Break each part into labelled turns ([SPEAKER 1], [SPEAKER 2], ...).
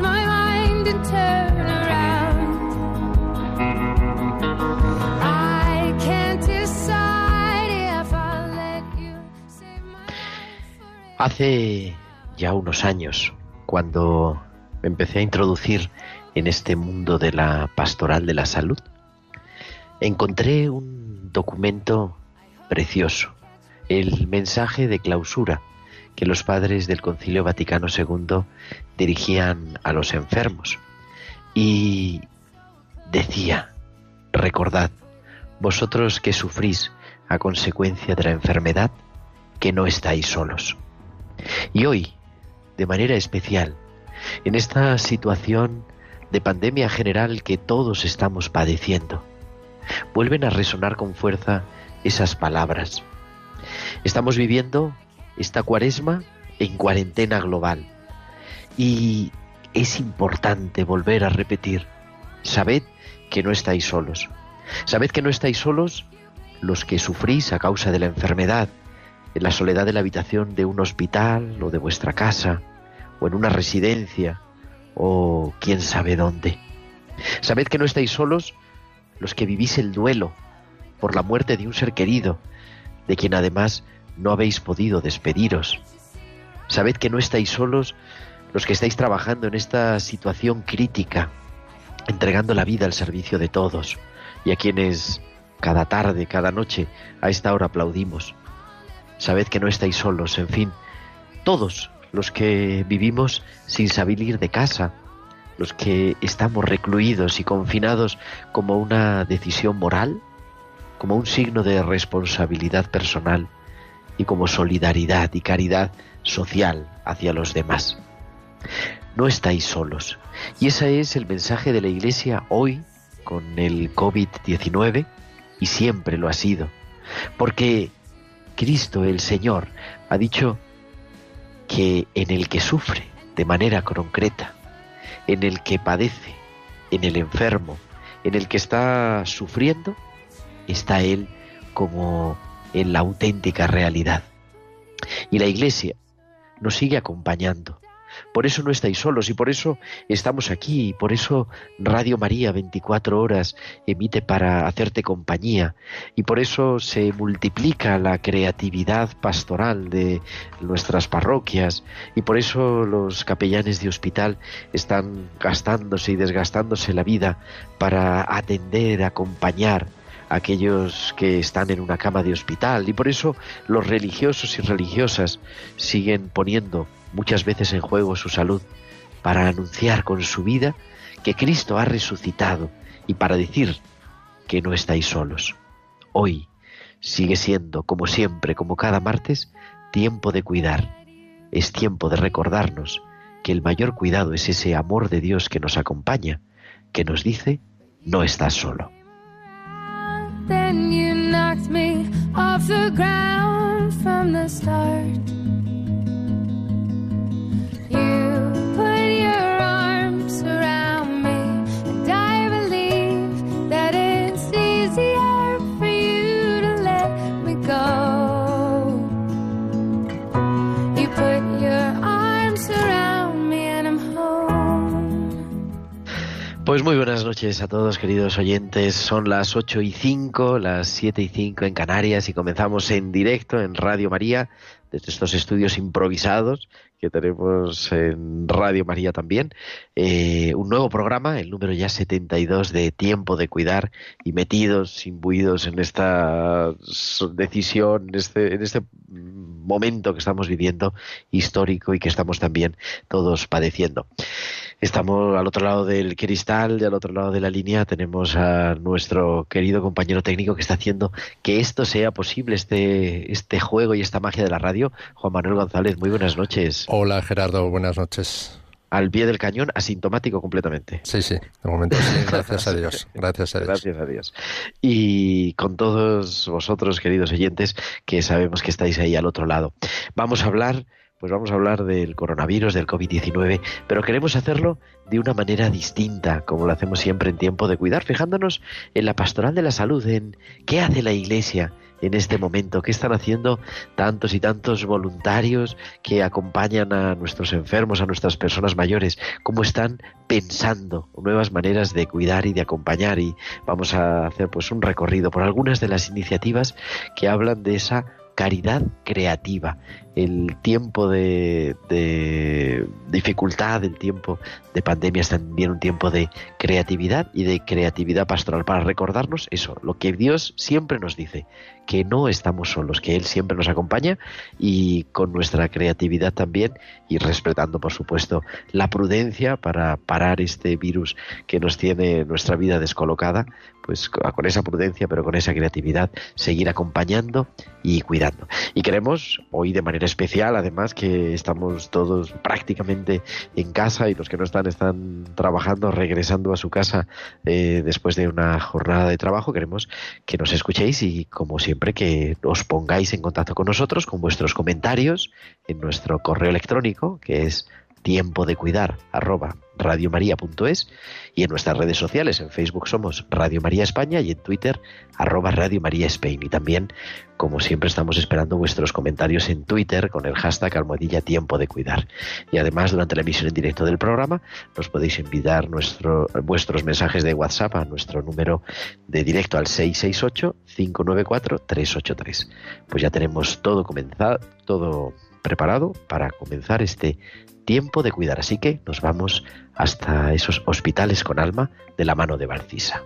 [SPEAKER 1] my life
[SPEAKER 2] Hace ya unos años, cuando me empecé a introducir en este mundo de la pastoral de la salud, encontré un documento precioso, el mensaje de clausura que los padres del Concilio Vaticano II dirigían a los enfermos. Y decía, recordad, vosotros que sufrís a consecuencia de la enfermedad, que no estáis solos. Y hoy, de manera especial, en esta situación de pandemia general que todos estamos padeciendo, vuelven a resonar con fuerza esas palabras. Estamos viviendo esta cuaresma en cuarentena global y es importante volver a repetir, sabed que no estáis solos. Sabed que no estáis solos los que sufrís a causa de la enfermedad, en la soledad de la habitación de un hospital o de vuestra casa, o en una residencia, o quién sabe dónde. Sabed que no estáis solos los que vivís el duelo por la muerte de un ser querido, de quien además no habéis podido despediros. Sabed que no estáis solos los que estáis trabajando en esta situación crítica, entregando la vida al servicio de todos y a quienes cada tarde, cada noche, a esta hora aplaudimos. Sabed que no estáis solos, en fin, todos los que vivimos sin salir de casa, los que estamos recluidos y confinados como una decisión moral, como un signo de responsabilidad personal y como solidaridad y caridad social hacia los demás. No estáis solos. Y ese es el mensaje de la Iglesia hoy con el COVID-19 y siempre lo ha sido. Porque Cristo el Señor ha dicho que en el que sufre de manera concreta, en el que padece, en el enfermo, en el que está sufriendo, está Él como en la auténtica realidad. Y la Iglesia nos sigue acompañando. Por eso no estáis solos y por eso estamos aquí y por eso Radio María 24 horas emite para hacerte compañía y por eso se multiplica la creatividad pastoral de nuestras parroquias y por eso los capellanes de hospital están gastándose y desgastándose la vida para atender, acompañar aquellos que están en una cama de hospital y por eso los religiosos y religiosas siguen poniendo muchas veces en juego su salud para anunciar con su vida que Cristo ha resucitado y para decir que no estáis solos. Hoy sigue siendo, como siempre, como cada martes, tiempo de cuidar. Es tiempo de recordarnos que el mayor cuidado es ese amor de Dios que nos acompaña, que nos dice, no estás solo.
[SPEAKER 1] Then you knocked me off the ground from the start.
[SPEAKER 2] Pues muy buenas noches a todos, queridos oyentes. Son las 8 y 5, las 7 y 5 en Canarias y comenzamos en directo en Radio María, desde estos estudios improvisados que tenemos en Radio María también. eh, un nuevo programa, el número ya 72 de Tiempo de Cuidar y metidos, imbuidos en esta decisión, en este, en este momento que estamos viviendo histórico y que estamos también todos padeciendo. Estamos al otro lado del cristal y al otro lado de la línea tenemos a nuestro querido compañero técnico que está haciendo que esto sea posible, este, este juego y esta magia de la radio. Juan Manuel González, muy buenas noches.
[SPEAKER 3] Hola Gerardo, buenas noches
[SPEAKER 2] al pie del cañón, asintomático completamente.
[SPEAKER 3] Sí, sí, de momento sí, gracias a Dios. Gracias a Dios.
[SPEAKER 2] Gracias a Dios. Y con todos vosotros, queridos oyentes, que sabemos que estáis ahí al otro lado. Vamos a hablar pues vamos a hablar del coronavirus, del COVID-19, pero queremos hacerlo de una manera distinta, como lo hacemos siempre en tiempo de cuidar, fijándonos en la pastoral de la salud, en qué hace la Iglesia en este momento, qué están haciendo tantos y tantos voluntarios que acompañan a nuestros enfermos, a nuestras personas mayores, cómo están pensando nuevas maneras de cuidar y de acompañar y vamos a hacer pues un recorrido por algunas de las iniciativas que hablan de esa caridad creativa. El tiempo de, dificultad, el tiempo de pandemia es también un tiempo de creatividad y de creatividad pastoral para recordarnos eso, lo que Dios siempre nos dice, que no estamos solos, que Él siempre nos acompaña y con nuestra creatividad también y respetando, por supuesto, la prudencia para parar este virus que nos tiene nuestra vida descolocada, pues con esa prudencia, pero con esa creatividad, seguir acompañando y cuidando. Y queremos hoy de manera especial, además que estamos todos prácticamente en casa y los que no están están trabajando, regresando a su casa eh, después de una jornada de trabajo, queremos que nos escuchéis y como siempre que os pongáis en contacto con nosotros con vuestros comentarios en nuestro correo electrónico, que es tiempo de cuidar arroba radiomaria.es y en nuestras redes sociales, en Facebook somos Radio María España y en Twitter arroba Radio María Spain. Y también, como siempre, estamos esperando vuestros comentarios en Twitter con el hashtag almohadilla tiempo de cuidar. Y además, durante la emisión en directo del programa, nos podéis enviar nuestro, vuestros mensajes de WhatsApp a nuestro número de directo al 668-594-383. Pues ya tenemos todo comenzado, todo preparado para comenzar este tiempo de cuidar. Así que nos vamos hasta esos hospitales con alma de la mano de Valcisa.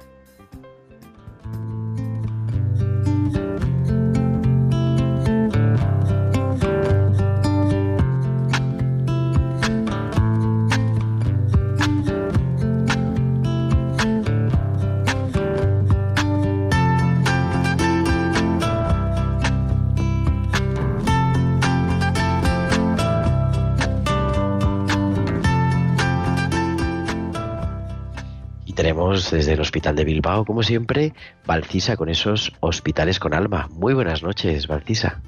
[SPEAKER 2] Desde el Hospital de Bilbao, como siempre, Valcisa con esos hospitales con alma. Muy buenas noches, Valcisa.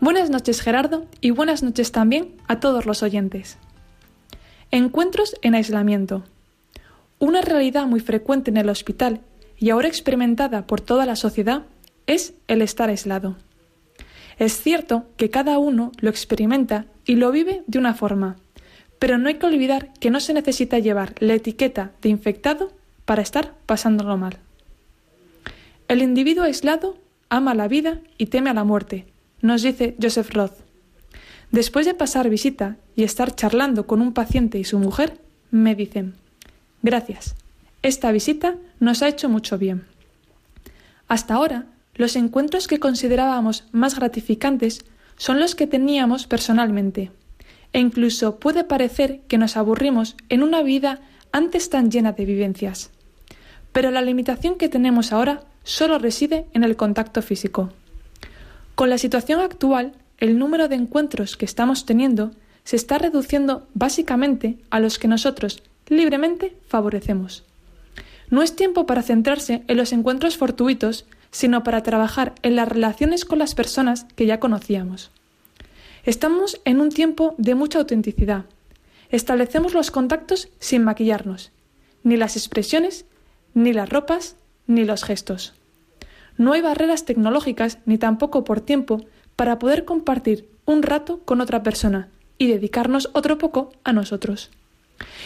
[SPEAKER 4] Buenas noches, Gerardo, y buenas noches también a todos los oyentes. Encuentros en aislamiento. Una realidad muy frecuente en el hospital y ahora experimentada por toda la sociedad es el estar aislado. Es cierto que cada uno lo experimenta y lo vive de una forma, pero no hay que olvidar que no se necesita llevar la etiqueta de infectado para estar pasándolo mal. El individuo aislado ama la vida y teme a la muerte, nos dice Joseph Roth. Después de pasar visita y estar charlando con un paciente y su mujer, me dicen, gracias, esta visita nos ha hecho mucho bien. Hasta ahora, los encuentros que considerábamos más gratificantes son los que teníamos personalmente, e incluso puede parecer que nos aburrimos en una vida antes tan llena de vivencias. Pero la limitación que tenemos ahora solo reside en el contacto físico. Con la situación actual, el número de encuentros que estamos teniendo se está reduciendo básicamente a los que nosotros libremente favorecemos. No es tiempo para centrarse en los encuentros fortuitos, sino para trabajar en las relaciones con las personas que ya conocíamos. Estamos en un tiempo de mucha autenticidad, Establecemos los contactos sin maquillarnos, ni las expresiones, ni las ropas, ni los gestos. No hay barreras tecnológicas ni tampoco por tiempo para poder compartir un rato con otra persona y dedicarnos otro poco a nosotros.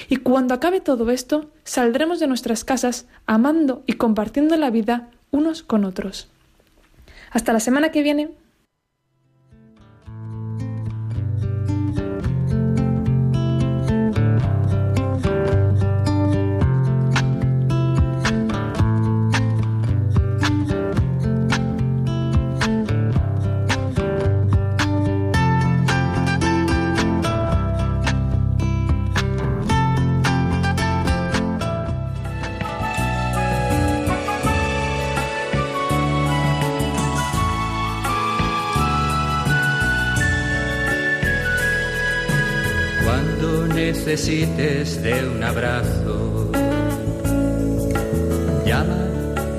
[SPEAKER 4] Y cuando acabe todo esto, saldremos de nuestras casas amando y compartiendo la vida unos con otros. Hasta la semana que viene.
[SPEAKER 5] Necesites de un abrazo, llama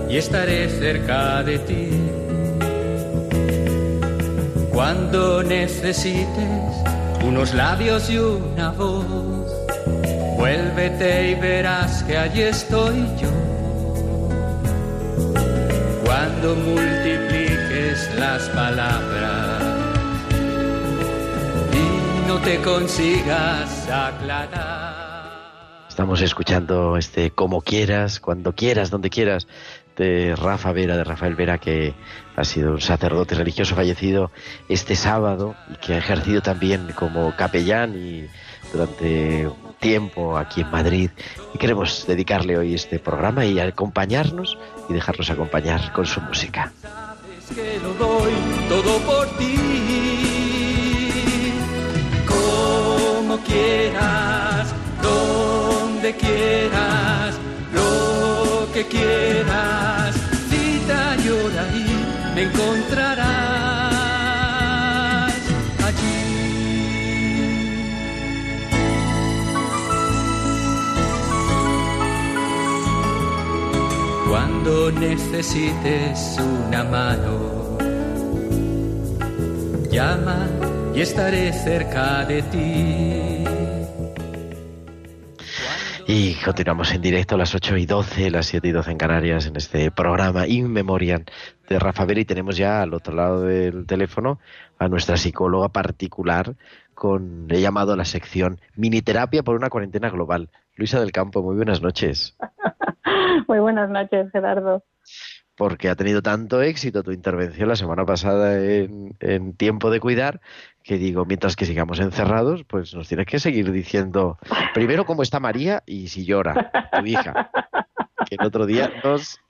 [SPEAKER 5] y estaré cerca de ti. Cuando necesites unos labios y una voz, vuélvete y verás que allí estoy yo. Cuando multipliques las palabras no te consigas aclarar.
[SPEAKER 2] Estamos escuchando este Como quieras, cuando quieras, donde quieras, de Rafa Vera, de Rafael Vera, que ha sido un sacerdote religioso fallecido este sábado y que ha ejercido también como capellán y durante un tiempo aquí en Madrid. Y queremos dedicarle hoy este programa y acompañarnos y dejarnos acompañar con su música.
[SPEAKER 5] Sabes que lo doy todo por ti, quieras, donde quieras, lo que quieras, cita y hora y me encontrarás allí. Cuando necesites una mano, llama y estaré cerca de ti.
[SPEAKER 2] Y continuamos en directo a las 8 y 12, las 7 y 12 en Canarias, en este programa In Memoriam de Rafa Vera. Y tenemos ya al otro lado del teléfono a nuestra psicóloga particular, con he llamado a la sección Mini Terapia por una cuarentena global. Luisa del Campo, muy buenas noches.
[SPEAKER 6] Muy buenas noches, Gerardo.
[SPEAKER 2] Porque ha tenido tanto éxito tu intervención la semana pasada en, en Tiempo de Cuidar, que digo, mientras que sigamos encerrados, pues nos tienes que seguir diciendo primero cómo está María y si llora, tu hija, que el otro día nos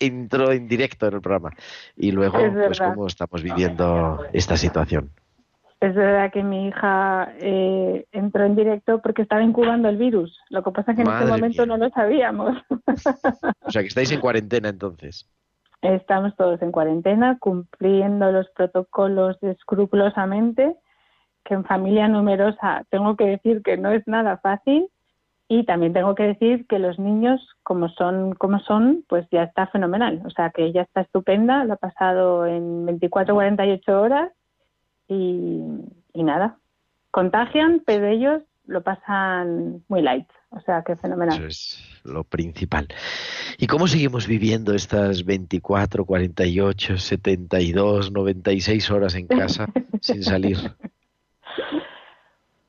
[SPEAKER 2] entró en directo en el programa. Y luego,
[SPEAKER 6] Es
[SPEAKER 2] pues
[SPEAKER 6] verdad.
[SPEAKER 2] cómo estamos viviendo esta situación.
[SPEAKER 6] Es verdad que mi hija eh, entró en directo porque estaba incubando el virus. Lo que pasa es que en este momento
[SPEAKER 2] mía.
[SPEAKER 6] no lo sabíamos.
[SPEAKER 2] O sea, que estáis en cuarentena entonces.
[SPEAKER 6] Estamos todos en cuarentena, cumpliendo los protocolos escrupulosamente, que en familia numerosa tengo que decir que no es nada fácil y también tengo que decir que los niños, como son, como son, pues ya está fenomenal. O sea, que ella está estupenda, lo ha pasado en 24, 48 horas y, y nada. Contagian, pero ellos lo pasan muy light. O sea, que fenomenal.
[SPEAKER 2] Eso es lo principal. ¿Y cómo seguimos viviendo estas 24, 48, 72, 96 horas en casa sin salir?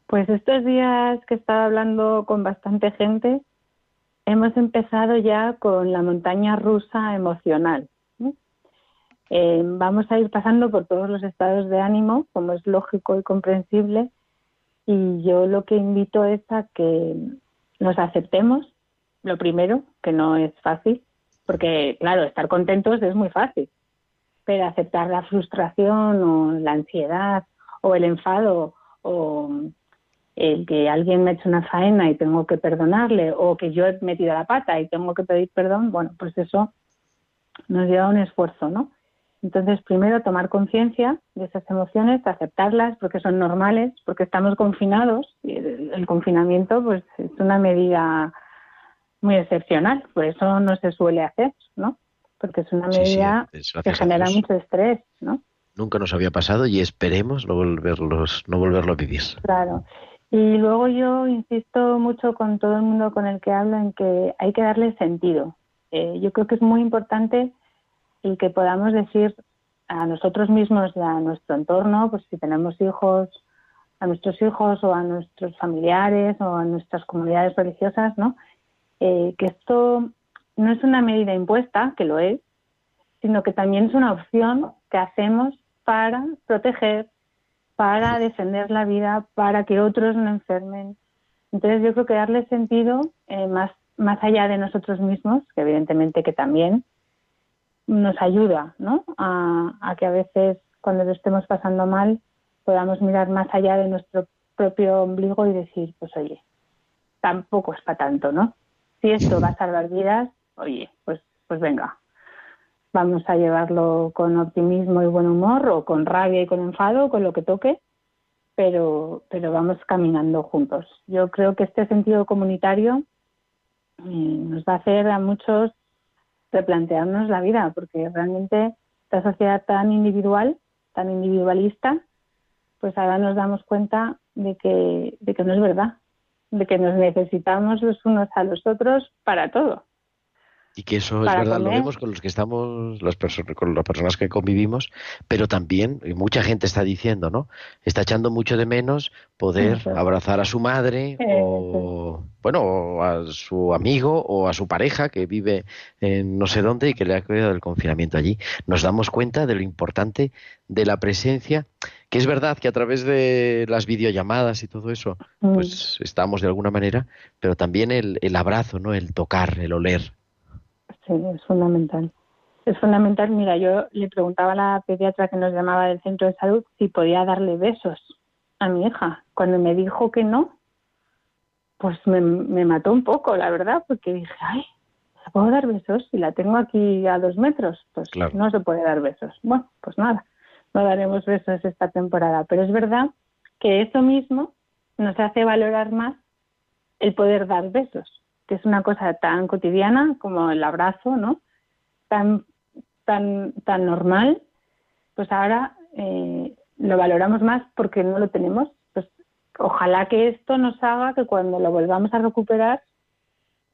[SPEAKER 6] Pues estos días que he estado hablando con bastante gente, hemos empezado ya con la montaña rusa emocional. Eh, vamos a ir pasando por todos los estados de ánimo, como es lógico y comprensible, y yo lo que invito es a que nos aceptemos, lo primero, que no es fácil, porque claro, estar contentos es muy fácil, pero aceptar la frustración o la ansiedad o el enfado o el que alguien me ha hecho una faena y tengo que perdonarle o que yo he metido la pata y tengo que pedir perdón, bueno, pues eso nos lleva a un esfuerzo, ¿no? Entonces, primero tomar conciencia de esas emociones, aceptarlas porque son normales, porque estamos confinados y el, el confinamiento pues es una medida muy excepcional, por eso no se suele hacer, ¿no? Porque es una
[SPEAKER 2] Sí, sí,
[SPEAKER 6] medida que genera mucho estrés, ¿no?
[SPEAKER 2] Nunca nos había pasado y esperemos no volverlos, no volverlo a vivir.
[SPEAKER 6] Claro. Y luego yo insisto mucho con todo el mundo con el que hablo en que hay que darle sentido. Eh, yo creo que es muy importante el que podamos decir a nosotros mismos y a nuestro entorno, pues si tenemos hijos, a nuestros hijos o a nuestros familiares o a nuestras comunidades religiosas, ¿no? Eh, que esto no es una medida impuesta, que lo es, sino que también es una opción que hacemos para proteger, para defender la vida, para que otros no enfermen. Entonces yo creo que darle sentido eh, más, más allá de nosotros mismos, que evidentemente que también nos ayuda ¿no? a, que a veces cuando lo estemos pasando mal podamos mirar más allá de nuestro propio ombligo y decir, pues oye, tampoco es para tanto, ¿no? Si esto va a salvar vidas, oye, pues, pues venga, vamos a llevarlo con optimismo y buen humor o con rabia y con enfado, con lo que toque, pero, pero vamos caminando juntos. Yo creo que este sentido comunitario eh, nos va a hacer a muchos replantearnos la vida, porque realmente esta sociedad tan individual, tan individualista, pues ahora nos damos cuenta de que, de que no es verdad, de que nos necesitamos los unos a los otros para todo.
[SPEAKER 2] Y que eso es verdad, lo vemos con los que estamos, las personas, con las personas que convivimos, pero también, y mucha gente está diciendo, ¿no? Está echando mucho de menos poder abrazar a su madre o, bueno, a su amigo o a su pareja que vive en no sé dónde y que le ha quedado el confinamiento allí. Nos damos cuenta de lo importante de la presencia, que es verdad que a través de las videollamadas y todo eso, pues mm. estamos de alguna manera, pero también el, el abrazo, ¿no? El tocar, el oler,
[SPEAKER 6] Sí, es fundamental. Es fundamental. Mira, yo le preguntaba a la pediatra que nos llamaba del centro de salud si podía darle besos a mi hija. Cuando me dijo que no, pues me, mató un poco, la verdad, porque dije, ay, ¿se puedo dar besos? Si la tengo aquí a dos metros, pues no se puede dar besos. Bueno, pues nada, no daremos besos esta temporada. Pero es verdad que eso mismo nos hace valorar más el poder dar besos que es una cosa tan cotidiana como el abrazo, ¿no? Tan, tan, tan normal, pues ahora eh, lo valoramos más porque no lo tenemos. Pues ojalá que esto nos haga que cuando lo volvamos a recuperar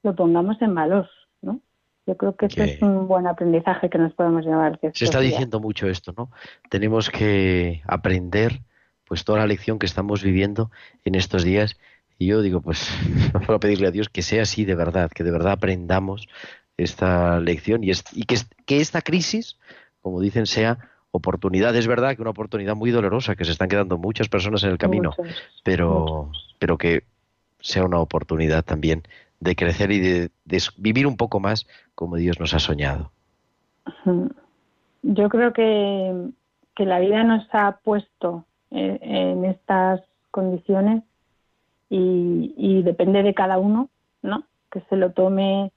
[SPEAKER 6] lo pongamos en valor, ¿no? Yo creo que eso es un buen aprendizaje que nos podemos llevar.
[SPEAKER 2] Se está diciendo mucho esto, ¿no? Tenemos que aprender pues toda la lección que estamos viviendo en estos días y yo digo, pues vamos a pedirle a Dios que sea así de verdad, que de verdad aprendamos esta lección y, y que, que esta crisis, como dicen, sea oportunidad. Es verdad que una oportunidad muy dolorosa, que se están quedando muchas personas en el camino, pero, pero que sea una oportunidad también de crecer y de, vivir un poco más como Dios nos ha soñado.
[SPEAKER 6] Yo creo que, que la vida nos ha puesto en estas condiciones y, depende de cada uno, ¿no? Que se lo tome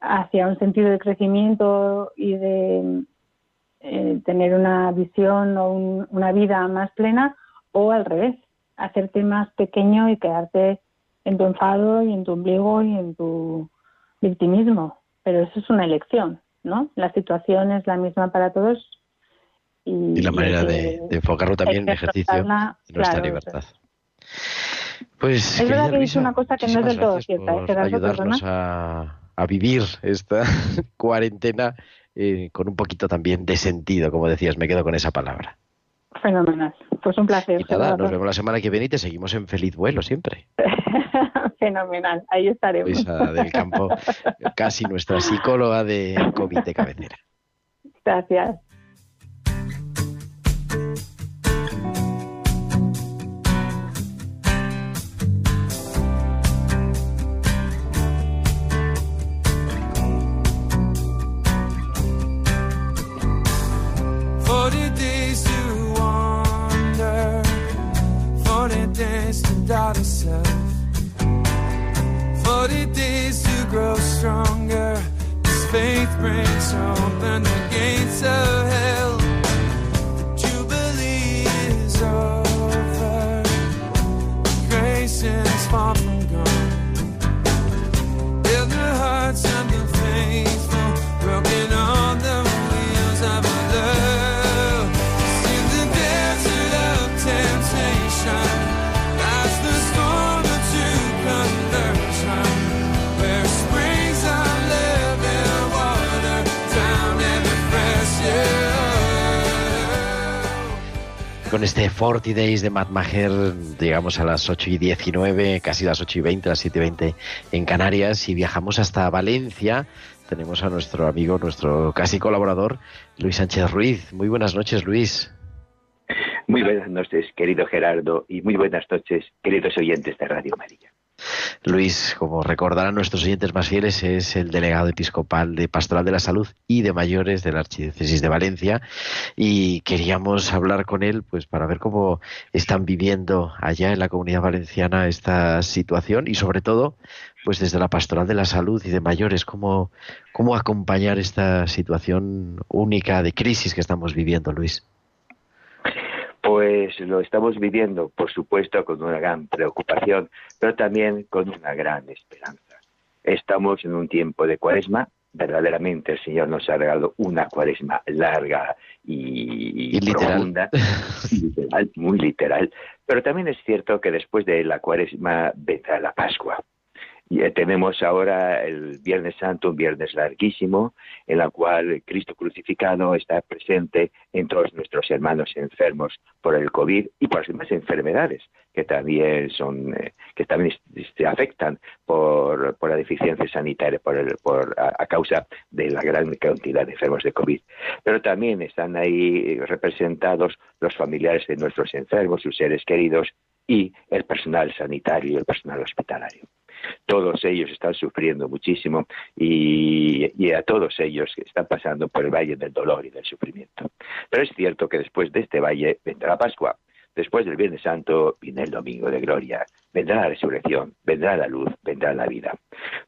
[SPEAKER 6] hacia un sentido de crecimiento y de eh, tener una visión o una vida más plena o al revés, hacerte más pequeño y quedarte en tu enfado y en tu ombligo y en tu victimismo. Pero eso es una elección, ¿no? La situación es la misma para todos.
[SPEAKER 2] Y, la manera de, enfocarlo también en ejercicio de nuestra libertad. Pues,
[SPEAKER 6] es verdad que una cosa que no es del todo cierta.
[SPEAKER 2] ¿eh? ayudarnos a, a, vivir esta cuarentena eh, con un poquito también de sentido, como decías, me quedo con esa palabra.
[SPEAKER 6] Fenomenal. Pues un placer.
[SPEAKER 2] Y nada, nos vemos la semana que viene y te seguimos en feliz vuelo siempre.
[SPEAKER 6] Fenomenal, ahí estaremos.
[SPEAKER 2] Luisa del Campo, casi nuestra psicóloga de comité cabecera.
[SPEAKER 6] Gracias.
[SPEAKER 2] Con este 40 Days de Matt Maher llegamos a las 8 y 19, casi las 8 y 20, las 7 y 20 en Canarias y viajamos hasta Valencia. Tenemos a nuestro amigo, nuestro casi colaborador, Luis Sánchez Ruiz. Muy buenas noches, Luis.
[SPEAKER 7] Muy buenas noches, querido Gerardo, y muy buenas noches, queridos oyentes de Radio María.
[SPEAKER 2] Luis, como recordarán nuestros oyentes más fieles, es el delegado episcopal de Pastoral de la Salud y de Mayores de la Archidiócesis de Valencia y queríamos hablar con él pues para ver cómo están viviendo allá en la comunidad valenciana esta situación y sobre todo pues desde la Pastoral de la Salud y de Mayores cómo cómo acompañar esta situación única de crisis que estamos viviendo, Luis.
[SPEAKER 7] Pues lo estamos viviendo, por supuesto, con una gran preocupación, pero también con una gran esperanza. Estamos en un tiempo de cuaresma, verdaderamente el Señor nos ha regalado una cuaresma larga y,
[SPEAKER 2] Y literal.
[SPEAKER 7] profunda, literal, muy literal. Pero también es cierto que después de la cuaresma vendrá la Pascua. Eh, tenemos ahora el Viernes Santo, un viernes larguísimo, en la cual Cristo crucificado está presente en todos nuestros hermanos enfermos por el COVID y por las demás enfermedades que también son eh, que también se afectan por, por la deficiencia sanitaria por, el, por a causa de la gran cantidad de enfermos de COVID. Pero también están ahí representados los familiares de nuestros enfermos, sus seres queridos y el personal sanitario y el personal hospitalario todos ellos están sufriendo muchísimo y, a todos ellos están pasando por el valle del dolor y del sufrimiento. Pero es cierto que después de este valle vendrá la Pascua, después del Viernes Santo viene el Domingo de Gloria, vendrá la resurrección, vendrá la luz, vendrá la vida.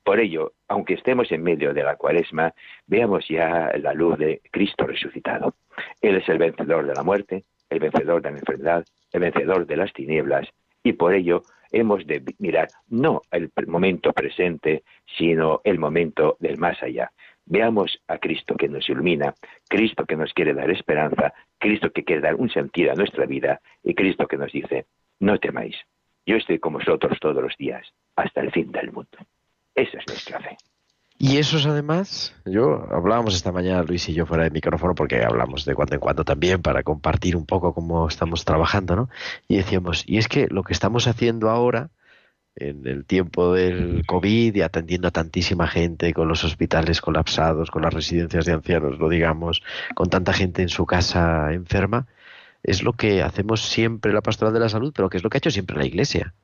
[SPEAKER 7] Por ello, aunque estemos en medio de la cuaresma, veamos ya la luz de Cristo resucitado. Él es el vencedor de la muerte, el vencedor de la enfermedad, el vencedor de las tinieblas, y por ello hemos de mirar no el momento presente, sino el momento del más allá. Veamos a Cristo que nos ilumina, Cristo que nos quiere dar esperanza, Cristo que quiere dar un sentido a nuestra vida y Cristo que nos dice, no temáis, yo estoy con vosotros todos los días, hasta el fin del mundo. Esa es nuestra fe.
[SPEAKER 2] Y esos además, yo hablábamos esta mañana Luis y yo fuera de micrófono porque hablamos de cuando en cuando también para compartir un poco cómo estamos trabajando, ¿no? Y decíamos, y es que lo que estamos haciendo ahora en el tiempo del COVID y atendiendo a tantísima gente con los hospitales colapsados, con las residencias de ancianos, lo digamos, con tanta gente en su casa enferma, es lo que hacemos siempre la pastoral de la salud, pero que es lo que ha hecho siempre la Iglesia.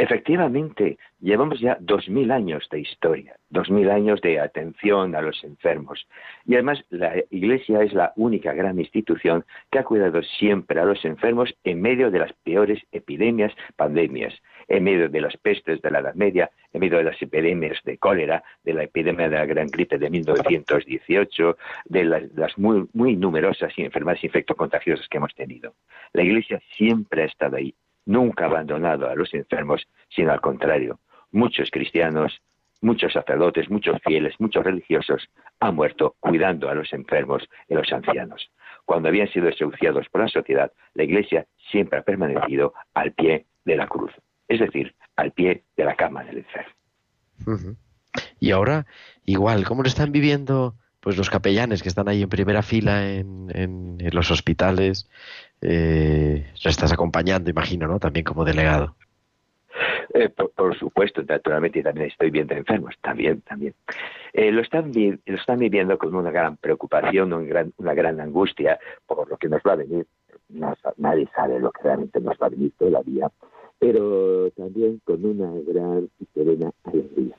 [SPEAKER 7] Efectivamente, llevamos ya dos mil años de historia, dos mil años de atención a los enfermos. Y además la Iglesia es la única gran institución que ha cuidado siempre a los enfermos en medio de las peores epidemias, pandemias, en medio de las pestes de la Edad Media, en medio de las epidemias de cólera, de la epidemia de la Gran Gripe de 1918, de las, muy, muy numerosas enfermedades infectocontagiosas que hemos tenido. La Iglesia siempre ha estado ahí nunca ha abandonado a los enfermos, sino al contrario. Muchos cristianos, muchos sacerdotes, muchos fieles, muchos religiosos han muerto cuidando a los enfermos y a los ancianos. Cuando habían sido desahuciados por la sociedad, la Iglesia siempre ha permanecido al pie de la cruz, es decir, al pie de la cama del enfermo.
[SPEAKER 2] Y ahora, igual, ¿cómo lo están viviendo pues los capellanes que están ahí en primera fila en, los hospitales? Eh, lo estás acompañando, imagino, ¿no? También como delegado.
[SPEAKER 7] Eh, por, supuesto, naturalmente también estoy viendo enfermos, también, también. Eh, lo, están vi lo están viviendo con una gran preocupación, un gran, una gran angustia por lo que nos va a venir. Nadie sabe lo que realmente nos va a venir todavía, pero también con una gran y serena alegría.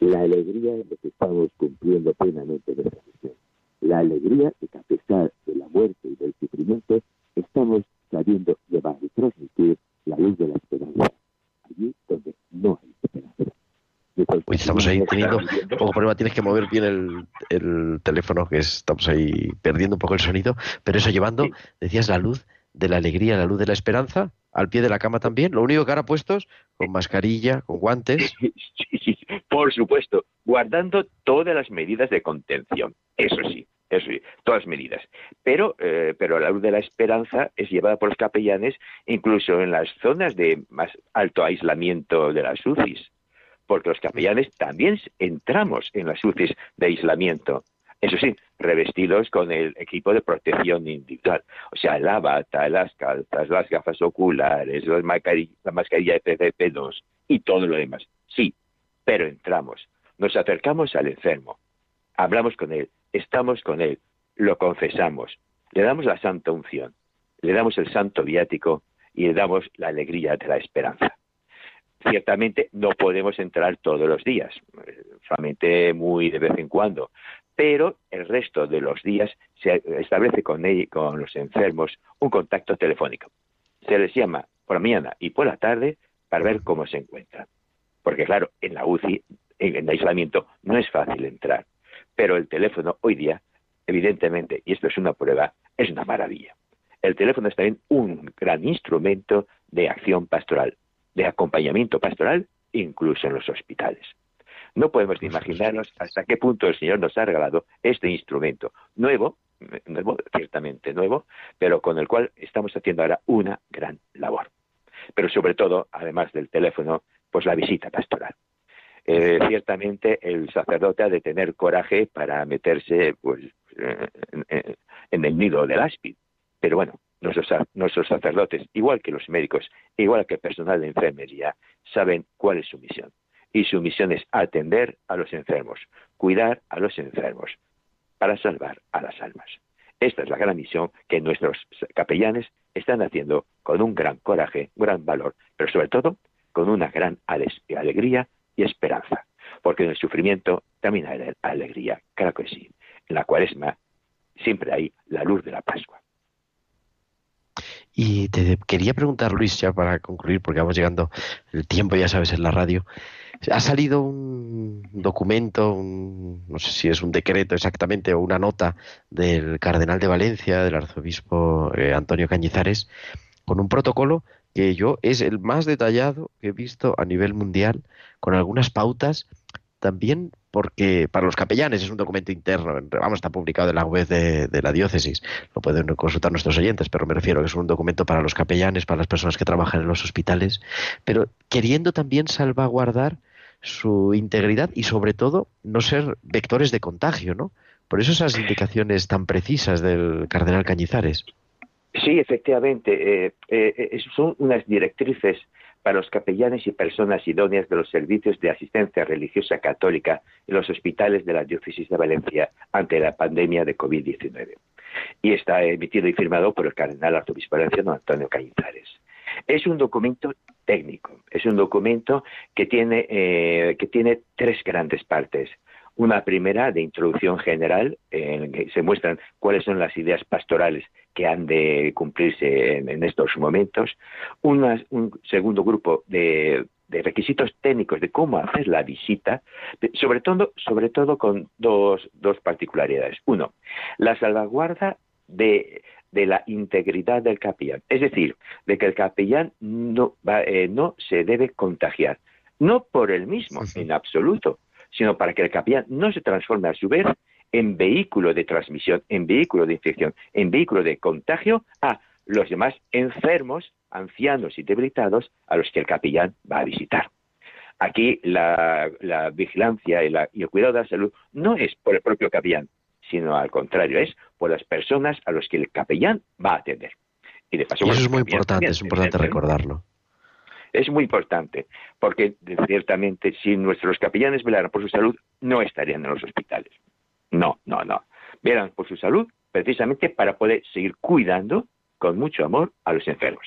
[SPEAKER 7] La alegría de que estamos cumpliendo plenamente nuestra misión. La alegría de que a pesar de la muerte y del sufrimiento, estamos sabiendo llevar y transmitir la luz de la esperanza allí donde no hay esperanza.
[SPEAKER 2] Uy, estamos ahí teniendo un poco problema, tienes que mover bien el, el, teléfono, que estamos ahí perdiendo un poco el sonido, pero eso llevando, decías, la luz de la alegría, la luz de la esperanza, al pie de la cama también, lo único que ahora puestos, con mascarilla, con guantes.
[SPEAKER 7] Por supuesto, guardando todas las medidas de contención, eso sí, eso sí, todas las medidas. Pero, eh, pero la luz de la esperanza es llevada por los capellanes incluso en las zonas de más alto aislamiento de las UCIs, porque los capellanes también entramos en las UCIs de aislamiento. Eso sí, revestidos con el equipo de protección individual. O sea, la bata, las calzas, las gafas oculares, la mascarilla, la mascarilla FFP2 y todo lo demás. Sí, pero entramos, nos acercamos al enfermo, hablamos con él, estamos con él, lo confesamos, le damos la santa unción, le damos el santo viático y le damos la alegría de la esperanza. Ciertamente no podemos entrar todos los días, solamente muy de vez en cuando, pero el resto de los días se establece con, él, con los enfermos un contacto telefónico. Se les llama por la mañana y por la tarde para ver cómo se encuentran. Porque claro, en la UCI, en el aislamiento, no es fácil entrar. Pero el teléfono hoy día, evidentemente, y esto es una prueba, es una maravilla. el teléfono es también un gran instrumento de acción pastoral, de acompañamiento pastoral, incluso en los hospitales. No podemos ni imaginarnos hasta qué punto el Señor nos ha regalado este instrumento nuevo, nuevo, ciertamente nuevo, pero con el cual estamos haciendo ahora una gran labor. Pero sobre todo, además del teléfono, pues la visita pastoral. Eh, ciertamente el sacerdote ha de tener coraje para meterse pues, eh, en, en el nido del áspid. Pero bueno, nuestros, nuestros sacerdotes, igual que los médicos, igual que el personal de enfermería, saben cuál es su misión y su misión es atender a los enfermos, cuidar a los enfermos, para salvar a las almas. Esta es la gran misión que nuestros capellanes están haciendo con un gran coraje, gran valor, pero sobre todo con una gran alegría y esperanza. Porque en el sufrimiento también hay alegría, claro que sí. En la cuaresma siempre hay la luz de la Pascua.
[SPEAKER 2] Y te quería preguntar, Luis, ya para concluir, porque vamos llegando el tiempo, ya sabes, en la radio. Ha salido un documento, no sé si es un decreto exactamente o una nota del cardenal de Valencia, del arzobispo eh, Antonio Cañizares, con un protocolo que yo es el más detallado que he visto a nivel mundial, con algunas pautas también porque para los capellanes es un documento interno, vamos, está publicado en la web de, la diócesis, lo pueden consultar nuestros oyentes, pero me refiero que es un documento para los capellanes, para las personas que trabajan en los hospitales, pero queriendo también salvaguardar su integridad y sobre todo no ser vectores de contagio, ¿no? Por eso esas indicaciones tan precisas del cardenal Cañizares.
[SPEAKER 7] Sí, efectivamente, eh, eh, son unas directrices para los capellanes y personas idóneas de los servicios de asistencia religiosa católica en los hospitales de la diócesis de Valencia ante la pandemia de COVID-19. Y está emitido y firmado por el cardenal arzobispo valenciano Antonio Cañizares. Es un documento técnico, es un documento que tiene, eh, que tiene tres grandes partes. Una primera de introducción general, en que se muestran cuáles son las ideas pastorales que han de cumplirse en, estos momentos. un segundo grupo de, requisitos técnicos de cómo hacer la visita, sobre todo, sobre todo con dos, dos particularidades. Uno, la salvaguarda de, la integridad del capellán, es decir, de que el capellán no, eh, no se debe contagiar, no por él mismo, en absoluto, sino para que el capellán no se transforme a su vez en vehículo de transmisión, en vehículo de infección, en vehículo de contagio a los demás enfermos, ancianos y debilitados a los que el capellán va a visitar. Aquí la, vigilancia y, el cuidado de la salud no es por el propio capellán, sino al contrario, es por las personas a los que el capellán va a atender.
[SPEAKER 2] Y, de paso, eso es muy importante, es importante recordarlo.
[SPEAKER 7] Es muy importante, porque ciertamente si nuestros capellanes velaran por su salud, no estarían en los hospitales. No, no, no. Velan por su salud precisamente para poder seguir cuidando con mucho amor a los enfermos.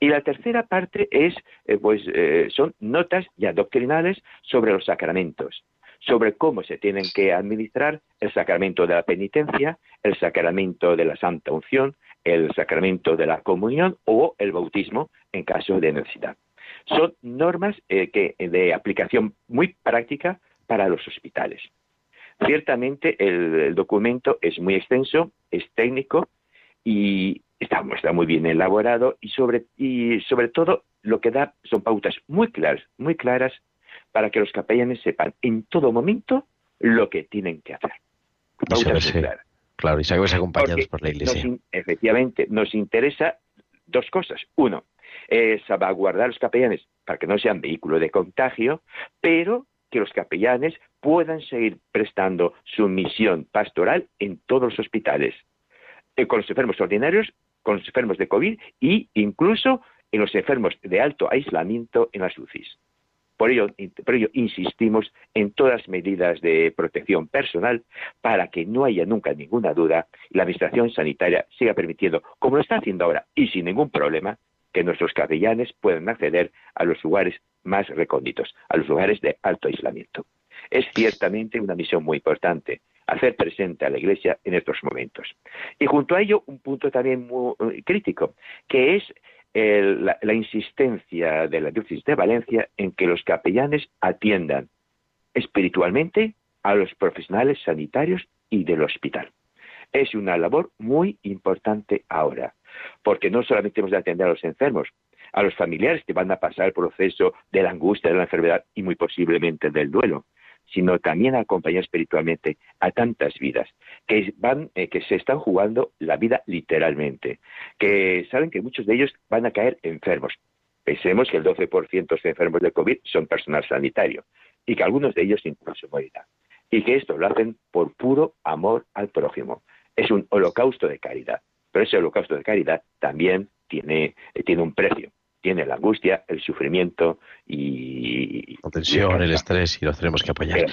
[SPEAKER 7] Y la tercera parte es, eh, pues, eh, son notas ya doctrinales sobre los sacramentos, sobre cómo se tienen que administrar el sacramento de la penitencia, el sacramento de la santa unción, el sacramento de la comunión o el bautismo en caso de necesidad. Son normas eh, que, de aplicación muy práctica para los hospitales. Ciertamente el, documento es muy extenso, es técnico y está, muy bien elaborado y sobre, y sobre todo lo que da son pautas muy claras, muy claras para que los capellanes sepan en todo momento lo que tienen que hacer.
[SPEAKER 2] Pautas claras. Claro, y sabemos acompañados por la Iglesia.
[SPEAKER 7] efectivamente, nos interesa dos cosas. Uno, es salvaguardar a los capellanes para que no sean vehículo de contagio, pero que los capellanes puedan seguir prestando su misión pastoral en todos los hospitales, eh, con los enfermos ordinarios, con los enfermos de COVID e incluso en los enfermos de alto aislamiento en las UCIs. Por ello, por ello, insistimos en todas medidas de protección personal para que no haya nunca ninguna duda y la Administración Sanitaria siga permitiendo, como lo está haciendo ahora y sin ningún problema, que nuestros capellanes puedan acceder a los lugares más recónditos, a los lugares de alto aislamiento. Es ciertamente una misión muy importante, hacer presente a la Iglesia en estos momentos. Y junto a ello, un punto también muy eh, crítico, que es la, la, insistencia de la diócesis de Valencia en que los capellanes atiendan espiritualmente a los profesionales sanitarios y del hospital. Es una labor muy importante ahora, porque no solamente hemos de atender a los enfermos, a los familiares que van a pasar el proceso de la angustia de la enfermedad y muy posiblemente del duelo, sino también a acompañar espiritualmente a tantas vidas que van, eh, que se están jugando la vida literalmente, que saben que muchos de ellos van a caer enfermos. Pensemos que el 12% de enfermos de COVID son personal sanitario y que algunos de ellos incluso morirán. Y que esto lo hacen por puro amor al prójimo. Es un holocausto de caridad. Pero ese holocausto de caridad también tiene, eh, tiene un precio tiene la angustia, el sufrimiento y...
[SPEAKER 2] La tensión, el estrés y los tenemos que apoyar.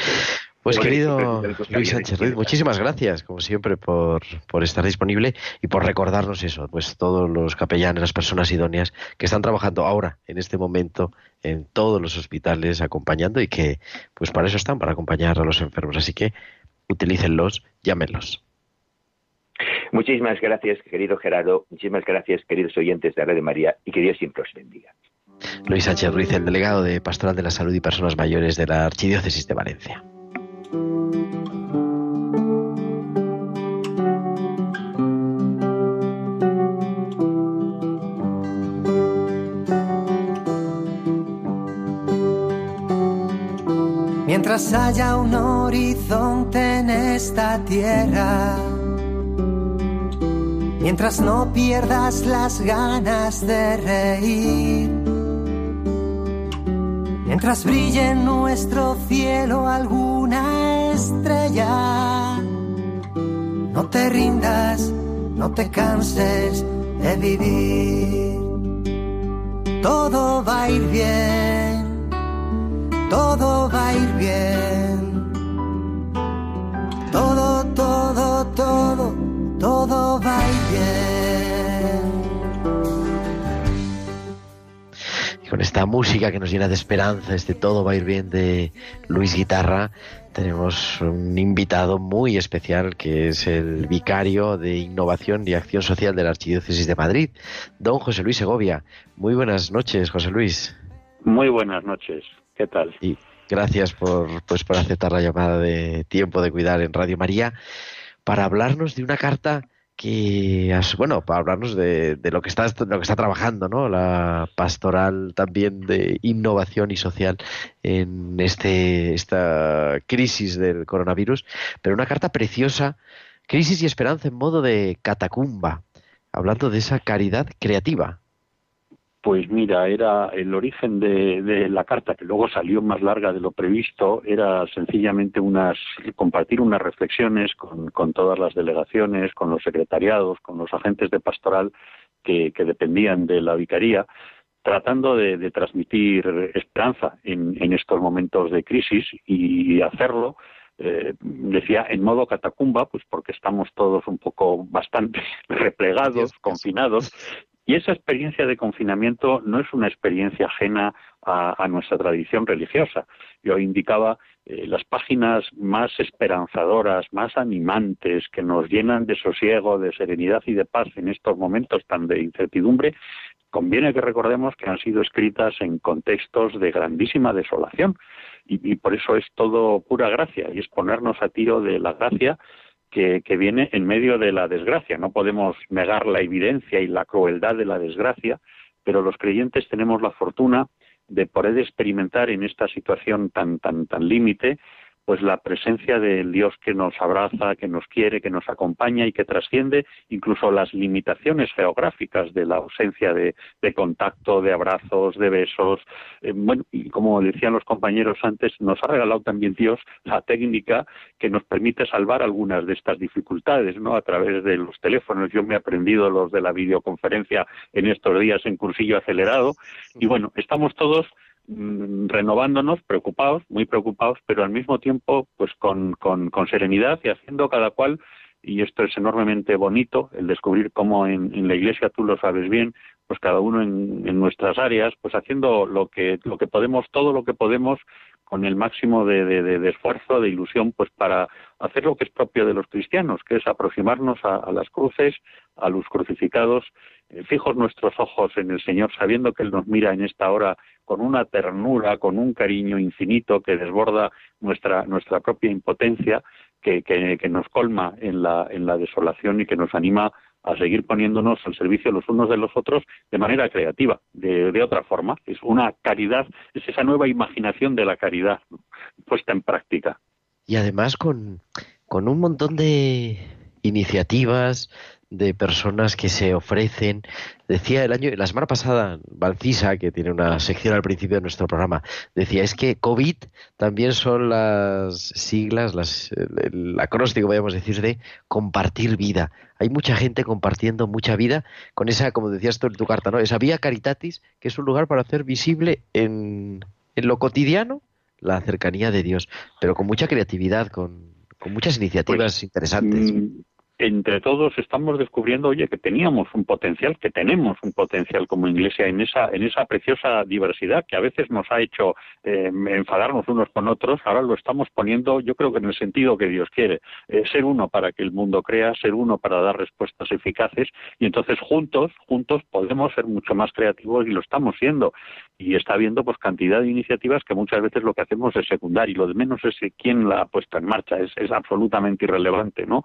[SPEAKER 2] Pues querido Luis Sánchez Ruiz, muchísimas gracias, como siempre, por, por estar disponible y por recordarnos eso, pues todos los capellanes, las personas idóneas que están trabajando ahora, en este momento, en todos los hospitales, acompañando y que, pues para eso están, para acompañar a los enfermos. Así que utilícenlos, llámenlos.
[SPEAKER 7] Muchísimas gracias, querido Gerardo. Muchísimas gracias, queridos oyentes de Radio María, y que Dios siempre os bendiga.
[SPEAKER 2] Luis Sánchez Ruiz, el delegado de Pastoral de la Salud y Personas Mayores de la Archidiócesis de Valencia.
[SPEAKER 8] Mientras haya un horizonte en esta tierra, mientras no pierdas las ganas de reír, mientras brille en nuestro cielo alguna estrella, no te rindas, no te canses de vivir, todo va a ir bien todo va a ir bien. Todo, todo, todo, todo va a ir bien.
[SPEAKER 2] Y con esta música que nos llena de esperanza, este todo va a ir bien de Luis Guitarra, tenemos un invitado muy especial que es el vicario de Innovación y Acción Social de la Archidiócesis de Madrid, don José Luis Segovia. Muy buenas noches, José Luis.
[SPEAKER 9] Muy buenas noches. ¿Qué tal?
[SPEAKER 2] Y gracias por, pues, por aceptar la llamada de Tiempo de Cuidar en Radio María para hablarnos de una carta que, bueno, para hablarnos de, de lo que está lo que está trabajando, ¿no? La pastoral también de innovación y social en este esta crisis del coronavirus, pero una carta preciosa, crisis y esperanza en modo de catacumba, hablando de esa caridad creativa.
[SPEAKER 9] Pues mira, era el origen de, de la carta, que luego salió más larga de lo previsto, era sencillamente unas, compartir unas reflexiones con, con todas las delegaciones, con los secretariados, con los agentes de pastoral que, que dependían de la vicaría, tratando de, de transmitir esperanza en, en estos momentos de crisis y hacerlo eh, decía en modo catacumba, pues porque estamos todos un poco bastante replegados, confinados, y esa experiencia de confinamiento no es una experiencia ajena a, nuestra tradición religiosa. Yo indicaba eh, las páginas más esperanzadoras, más animantes, que nos llenan de sosiego, de serenidad y de paz en estos momentos tan de incertidumbre, conviene que recordemos que han sido escritas en contextos de grandísima desolación. Y por eso es todo pura gracia, y es ponernos a tiro de la gracia que, que, viene en medio de la desgracia. No podemos negar la evidencia y la crueldad de la desgracia, pero los creyentes tenemos la fortuna de poder experimentar en esta situación tan tan tan límite pues la presencia del Dios que nos abraza, que nos quiere, que nos acompaña y que trasciende incluso las limitaciones geográficas de la ausencia de, de contacto, de abrazos, de besos. Eh, bueno, y como decían los compañeros antes, nos ha regalado también Dios la técnica que nos permite salvar algunas de estas dificultades, ¿no? A través de los teléfonos. Yo me he aprendido los de la videoconferencia en estos días en cursillo acelerado. Y bueno, estamos todos mm, renovándonos, preocupados, muy preocupados, pero al mismo tiempo, pues con, con, serenidad y haciendo cada cual, y esto es enormemente bonito, el descubrir cómo en, en la iglesia, tú lo sabes bien, pues cada uno en, en, nuestras áreas, pues haciendo lo que, lo que podemos, todo lo que podemos, con el máximo de, esfuerzo, de ilusión, pues para hacer lo que es propio de los cristianos, que es aproximarnos a, las cruces, a los crucificados, eh, fijos nuestros ojos en el Señor, sabiendo que Él nos mira en esta hora con una ternura, con un cariño infinito que desborda nuestra, nuestra propia impotencia, que nos colma en la, en la desolación y que nos anima a seguir poniéndonos al servicio los unos de los otros de manera creativa, de, otra forma. Es una caridad, es esa nueva imaginación de la caridad puesta en práctica.
[SPEAKER 2] Y además con, con un montón de iniciativas, de personas que se ofrecen. Decía el año, la semana pasada, Valcisa, que tiene una sección al principio de nuestro programa, decía es que COVID también son las siglas, las, el, el acróstico, podríamos decir, de compartir vida. Hay mucha gente compartiendo mucha vida con esa, como decías tú en tu carta, ¿no? Esa vía caritatis, que es un lugar para hacer visible en, en lo cotidiano la cercanía de Dios, pero con mucha creatividad, con, con muchas iniciativas
[SPEAKER 9] Pues,
[SPEAKER 2] interesantes.
[SPEAKER 9] Entre todos estamos descubriendo, oye, que teníamos un potencial, que tenemos un potencial como iglesia en esa, en esa preciosa diversidad que a veces nos ha hecho eh, enfadarnos unos con otros. Ahora lo estamos poniendo, yo creo que en el sentido que Dios quiere, eh, ser uno para que el mundo crea, ser uno para dar respuestas eficaces y entonces juntos, juntos podemos ser mucho más creativos y lo estamos siendo. Y está habiendo pues cantidad de iniciativas que muchas veces lo que hacemos es secundario y lo de menos es quién la ha puesto en marcha, es, es absolutamente irrelevante, ¿no?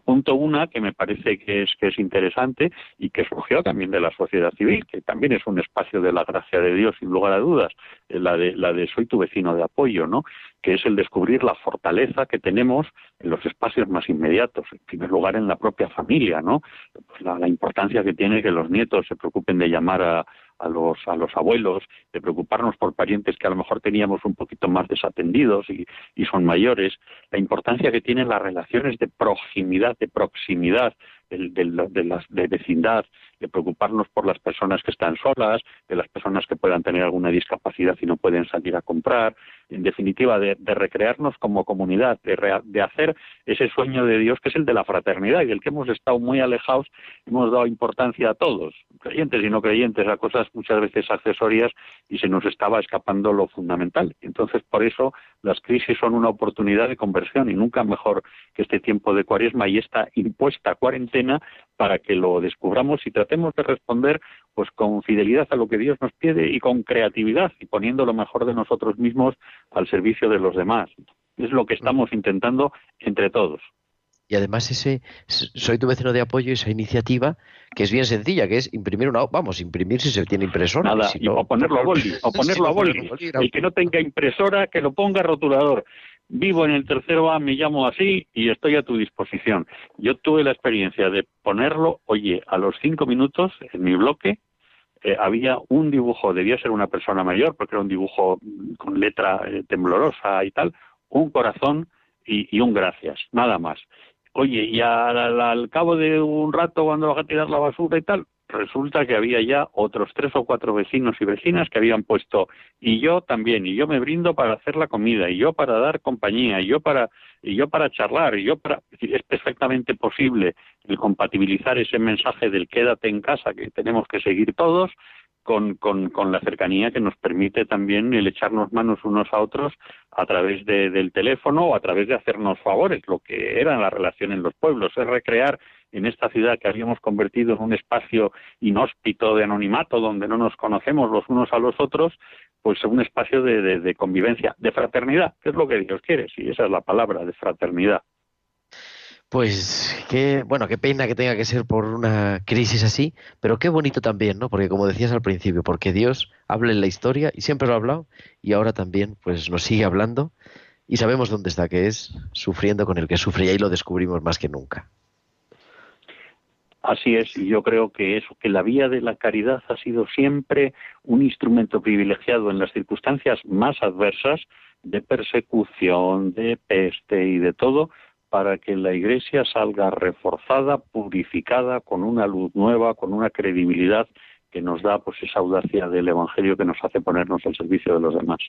[SPEAKER 9] Apunto una que me parece que es que es interesante y que surgió también de la sociedad civil, que también es un espacio de la gracia de Dios sin lugar a dudas, eh, la de la de soy tu vecino de apoyo, ¿no? que es el descubrir la fortaleza que tenemos en los espacios más inmediatos, en primer lugar en la propia familia, ¿no? Pues la, la importancia que tiene que los nietos se preocupen de llamar a, a los, a los abuelos, de preocuparnos por parientes que a lo mejor teníamos un poquito más desatendidos y, y son mayores, la importancia que tienen las relaciones de proximidad, de proximidad, de, las, de vecindad, de preocuparnos por las personas que están solas, de las personas que puedan tener alguna discapacidad y no pueden salir a comprar, en definitiva, de, recrearnos como comunidad, de, re, de, hacer ese sueño de Dios que es el de la fraternidad y del que hemos estado muy alejados, hemos dado importancia a todos, creyentes y no creyentes, a cosas muchas veces accesorias y se nos estaba escapando lo fundamental. Entonces, por eso las crisis son una oportunidad de conversión y nunca mejor que este tiempo de cuaresma y esta impuesta cuarentena para que lo descubramos y tratemos de responder pues con fidelidad a lo que Dios nos pide y con creatividad y poniendo lo mejor de nosotros mismos al servicio de los demás. Es lo que estamos intentando entre todos.
[SPEAKER 2] Y además ese soy tu vecino de apoyo, esa iniciativa que es bien sencilla, que es imprimir una, vamos, imprimir si se tiene impresora.
[SPEAKER 9] Nada,
[SPEAKER 2] si no,
[SPEAKER 9] o ponerlo a boli, o ponerlo a boli. El que no tenga impresora, que lo ponga rotulador. Vivo en el tercero A, me llamo así y estoy a tu disposición. Yo tuve la experiencia de ponerlo, oye, a los cinco minutos en mi bloque eh, había un dibujo, debía ser una persona mayor, porque era un dibujo con letra eh, temblorosa y tal, un corazón y, y un gracias, nada más. Oye, y al, al, cabo de un rato, cuando vas a tirar la basura y tal, resulta que había ya otros tres o cuatro vecinos y vecinas que habían puesto, y yo también, y yo me brindo para hacer la comida, y yo para dar compañía, y yo para, y yo para charlar, y yo para. Es perfectamente posible el compatibilizar ese mensaje del quédate en casa que tenemos que seguir todos con, con, con, la cercanía que nos permite también el echarnos manos unos a otros a través de, del teléfono o a través de hacernos favores, lo que era la relación en los pueblos, es recrear en esta ciudad que habíamos convertido en un espacio inhóspito de anonimato donde no nos conocemos los unos a los otros, pues un espacio de, convivencia, de fraternidad, que es lo que Dios quiere, sí, esa es la palabra, de fraternidad.
[SPEAKER 2] Pues qué, bueno, qué pena que tenga que ser por una crisis así, pero qué bonito también, ¿no? Porque como decías al principio, porque Dios habla en la historia y siempre lo ha hablado y ahora también pues nos sigue hablando y sabemos dónde está, que es sufriendo con el que sufre y ahí lo descubrimos más que nunca.
[SPEAKER 9] Así es, y yo creo que eso, que la vía de la caridad ha sido siempre un instrumento privilegiado en las circunstancias más adversas de persecución, de peste y de todo, para que la Iglesia salga reforzada, purificada, con una luz nueva, con una credibilidad que nos da pues esa audacia del Evangelio que nos hace ponernos al servicio de los demás.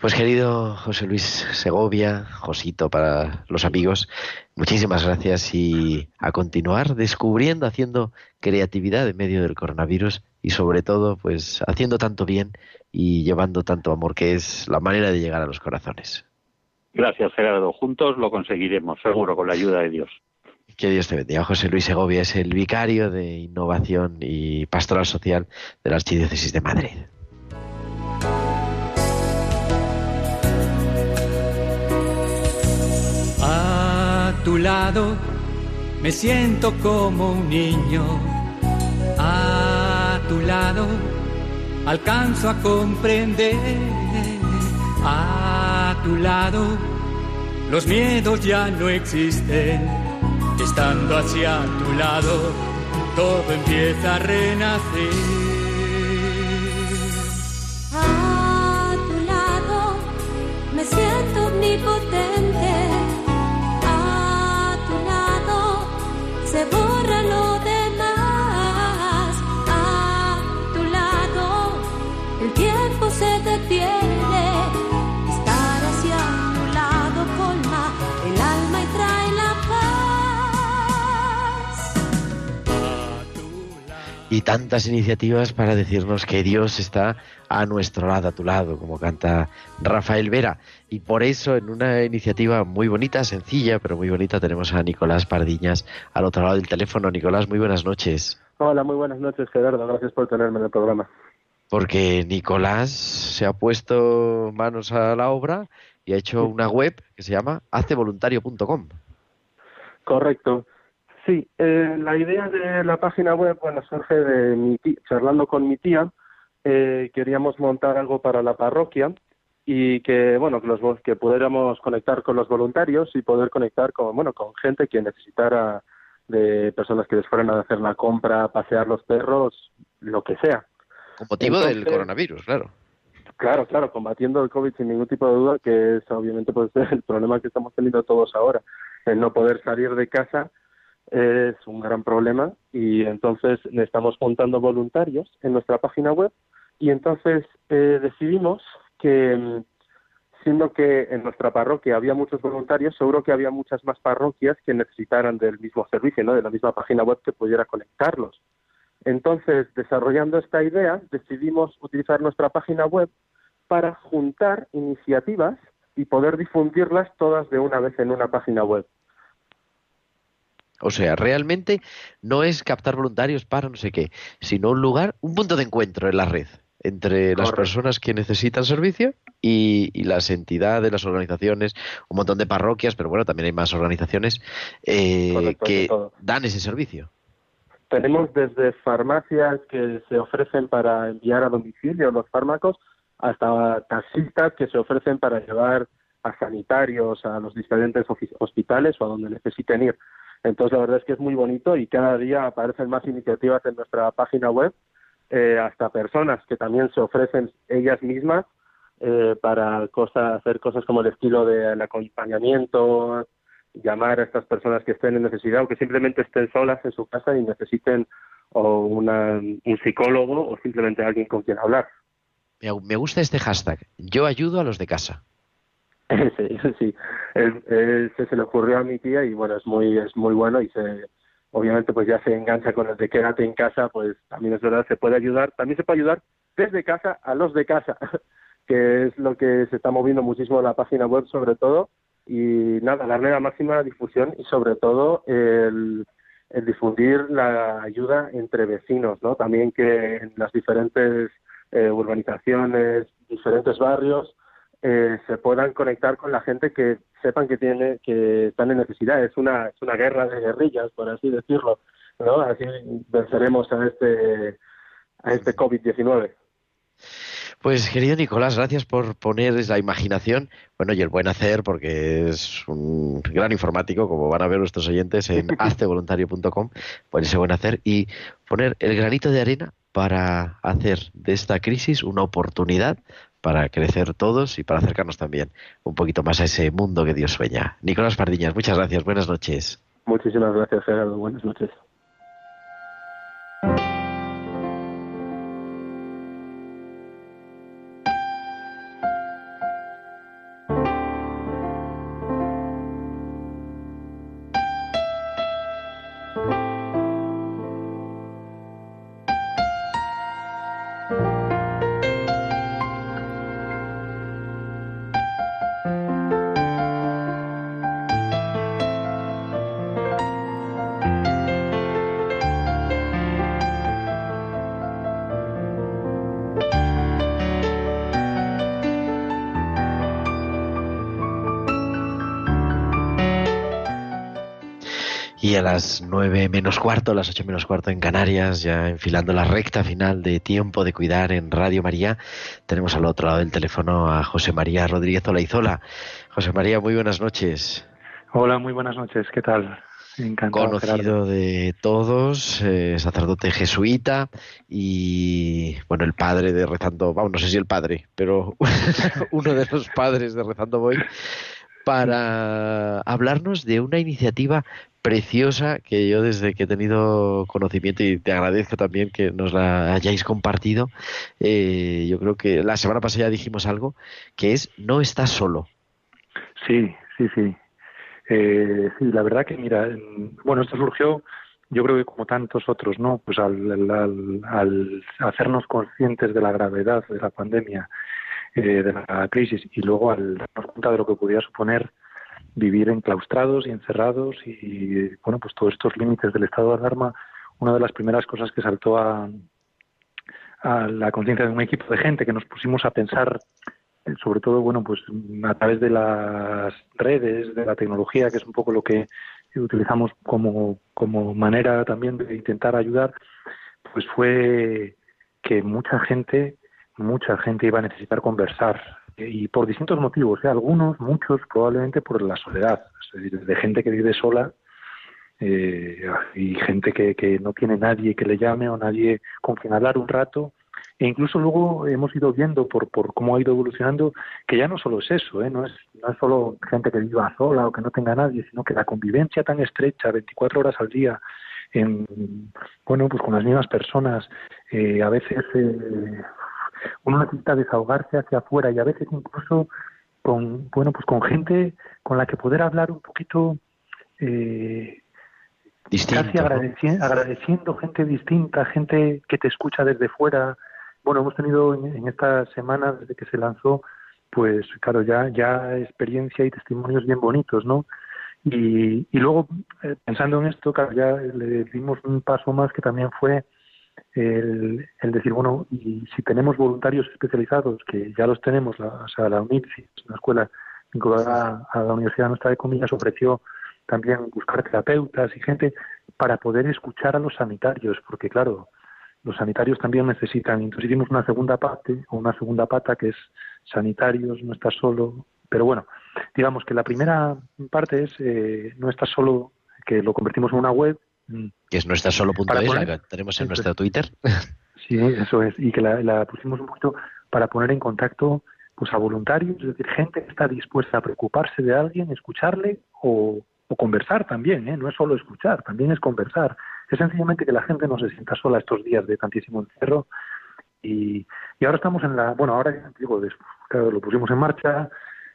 [SPEAKER 2] Pues querido José Luis Segovia, Josito para los amigos, muchísimas gracias y a continuar descubriendo, haciendo creatividad en medio del coronavirus y sobre todo pues haciendo tanto bien y llevando tanto amor que es la manera de llegar a los corazones.
[SPEAKER 9] Gracias, Gerardo. Juntos lo conseguiremos, seguro, con la ayuda de Dios.
[SPEAKER 2] Que Dios te bendiga. José Luis Segovia es el vicario de Innovación y Pastoral Social de la Archidiócesis de Madrid.
[SPEAKER 5] Tu lado, me siento como un niño. A tu lado alcanzo a comprender. A tu lado los miedos ya no existen. Estando hacia tu lado, todo empieza a renacer.
[SPEAKER 10] A tu lado me siento omnipotente. Y
[SPEAKER 2] tantas iniciativas para decirnos que Dios está a nuestro lado, a tu lado, como canta Rafael Vera. Y por eso, en una iniciativa muy bonita, sencilla, pero muy bonita, tenemos a Nicolás Pardiñas al otro lado del teléfono. Nicolás, muy buenas noches.
[SPEAKER 11] Hola, muy buenas noches, Gerardo. Gracias por tenerme en el programa.
[SPEAKER 2] Porque Nicolás se ha puesto manos a la obra y ha hecho una web que se llama hacevoluntario.com.
[SPEAKER 11] Correcto. Sí, eh, la idea de la página web, bueno, surge de mi tía, charlando con mi tía, eh, queríamos montar algo para la parroquia y que, bueno, que, los, que pudiéramos conectar con los voluntarios y poder conectar con, bueno, con gente que necesitara de personas que les fueran a hacer la compra, pasear los perros, lo que sea.
[SPEAKER 2] Con motivo del coronavirus, claro.
[SPEAKER 11] Claro, claro, combatiendo el COVID sin ningún tipo de duda, que es obviamente pues el problema que estamos teniendo todos ahora. El no poder salir de casa es un gran problema y entonces estamos juntando voluntarios en nuestra página web y entonces eh, decidimos que mm, siendo que en nuestra parroquia había muchos voluntarios, seguro que había muchas más parroquias que necesitaran del mismo servicio, ¿no? de la misma página web que pudiera conectarlos. Entonces, desarrollando esta idea, decidimos utilizar nuestra página web para juntar iniciativas y poder difundirlas todas de una vez en una página web.
[SPEAKER 2] O sea, realmente no es captar voluntarios para no sé qué, sino un lugar, un punto de encuentro en la red entre las personas que necesitan servicio y, y las entidades, las organizaciones, un montón de parroquias, pero bueno, también hay más organizaciones eh,
[SPEAKER 11] Correcto,
[SPEAKER 2] que dan ese servicio.
[SPEAKER 11] Tenemos desde farmacias que se ofrecen para enviar a domicilio los fármacos hasta taxistas que se ofrecen para llevar a sanitarios a los diferentes hospitales o a donde necesiten ir. Entonces, la verdad es que es muy bonito y cada día aparecen más iniciativas en nuestra página web, eh, hasta personas que también se ofrecen ellas mismas eh, para cosas, hacer cosas como el estilo del acompañamiento, llamar a estas personas que estén en necesidad o que simplemente estén solas en su casa y necesiten o una, un psicólogo o simplemente alguien con quien hablar.
[SPEAKER 2] Me gusta este hashtag. Yo ayudo a los de casa.
[SPEAKER 11] sí, sí. Él- se le ocurrió a mi tía y bueno, es muy, es muy bueno y se, obviamente pues ya se engancha con el de quédate en casa, pues también es verdad, se puede ayudar, también se puede ayudar desde casa a los de casa, que es lo que se está moviendo muchísimo en la página web sobre todo y nada, darle la máxima difusión y sobre todo el, el difundir la ayuda entre vecinos, ¿no? También que en las diferentes eh, urbanizaciones, diferentes barrios, eh, se puedan conectar con la gente que sepan que tiene que están en necesidad. Es una es una guerra de guerrillas, por así decirlo, ¿no? Así venceremos a este a este COVID-19.
[SPEAKER 2] Pues querido Nicolás, gracias por poner la imaginación, bueno, y el buen hacer, porque es un gran informático, como van a ver nuestros oyentes en haztevoluntario.com, por ese buen hacer y poner el granito de arena para hacer de esta crisis una oportunidad para crecer todos y para acercarnos también un poquito más a ese mundo que Dios sueña. Nicolás Pardiñas, muchas gracias, buenas noches.
[SPEAKER 11] Muchísimas gracias, Gerardo. Buenas noches.
[SPEAKER 2] Las nueve menos cuarto, las ocho menos cuarto en Canarias, ya enfilando la recta final de tiempo de cuidar en Radio María, tenemos al otro lado del teléfono a José María Rodríguez Olaizola. José María, muy buenas noches.
[SPEAKER 12] Hola, muy buenas noches. ¿Qué tal? Encantado.
[SPEAKER 2] Conocido
[SPEAKER 12] Gerardo.
[SPEAKER 2] de todos, eh, sacerdote jesuita y, bueno, el padre de Rezando, vamos, no sé si el padre, pero uno de los padres de Rezando Voy, para hablarnos de una iniciativa preciosa que yo desde que he tenido conocimiento y te agradezco también que nos la hayáis compartido, eh, yo creo que la semana pasada ya dijimos algo, que es No estás solo.
[SPEAKER 12] Sí, sí, sí. Eh, sí, la verdad que mira, en- bueno, esto surgió, yo creo que como tantos otros, ¿no? Pues al- al hacernos conscientes de la gravedad de la pandemia, eh, de la crisis, y luego al darnos cuenta de lo que podía suponer vivir enclaustrados y encerrados y, bueno, pues todos estos límites del estado de alarma, una de las primeras cosas que saltó a, a la conciencia de un equipo de gente que nos pusimos a pensar eh, sobre todo bueno pues a través de las redes de la tecnología que es un poco lo que utilizamos como como manera también de intentar ayudar pues fue que mucha gente mucha gente iba a necesitar conversar y por distintos motivos ¿eh? algunos muchos probablemente por la soledad es decir, de gente que vive sola eh, y gente que, que no tiene nadie que le llame o nadie con quien hablar un rato e incluso luego hemos ido viendo por, por cómo ha ido evolucionando que ya no solo es eso, ¿eh? no, es, no es solo gente que viva sola o que no tenga nadie, sino que la convivencia tan estrecha, 24 horas al día, en, bueno, pues con las mismas personas, eh, a veces eh, uno necesita desahogarse hacia afuera y a veces incluso con, bueno, pues con gente con la que poder hablar un poquito eh,
[SPEAKER 2] Distinto,
[SPEAKER 12] casi agradeciendo gente distinta, gente que te escucha desde fuera. Bueno, hemos tenido en, en esta semana, desde que se lanzó, pues claro, ya, ya experiencia y testimonios bien bonitos, ¿no? Y, y luego, eh, pensando en esto, claro, ya le dimos un paso más que también fue el, el decir, bueno, y si tenemos voluntarios especializados, que ya los tenemos, la, o sea, la escuela vinculada a la Universidad Nuestra de Comillas, ofreció también buscar terapeutas y gente para poder escuchar a los sanitarios, porque claro, los sanitarios también necesitan. Entonces hicimos una segunda parte, o una segunda pata que es sanitarios, no estás solo. Pero bueno, digamos que la primera parte es eh, no estás solo, que lo convertimos en una web. Mm,
[SPEAKER 2] que es nuestrasolo.es,
[SPEAKER 12] Para
[SPEAKER 2] la que tenemos en
[SPEAKER 12] Eso
[SPEAKER 2] nuestro
[SPEAKER 12] es.
[SPEAKER 2] Twitter.
[SPEAKER 12] Sí, eso es, y que la, la pusimos un poquito para poner en contacto pues a voluntarios, es decir, gente que está dispuesta a preocuparse de alguien, escucharle o, o conversar también, ¿eh? no es solo escuchar, también es conversar. Es sencillamente que la gente no se sienta sola estos días de tantísimo encierro y, y ahora estamos en la, bueno, ahora digo, des- claro, lo pusimos en marcha,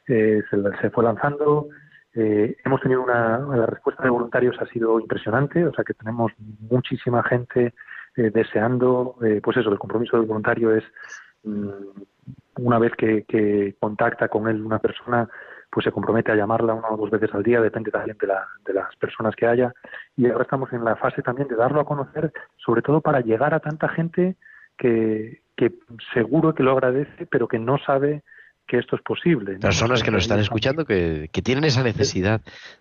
[SPEAKER 12] eh, se, se fue lanzando, eh, hemos tenido una, la respuesta de voluntarios ha sido impresionante, o sea que tenemos muchísima gente eh, deseando, eh, pues eso, el compromiso del voluntario es mm, una vez que, contacta con él una persona, pues se compromete a llamarla una o dos veces al día, depende también de, la, de las personas que haya. Y ahora estamos en la fase también de darlo a conocer, sobre todo para llegar a tanta gente que seguro que lo agradece, pero que no sabe que esto es posible. ¿no?
[SPEAKER 2] Personas que nos están escuchando que, que tienen esa necesidad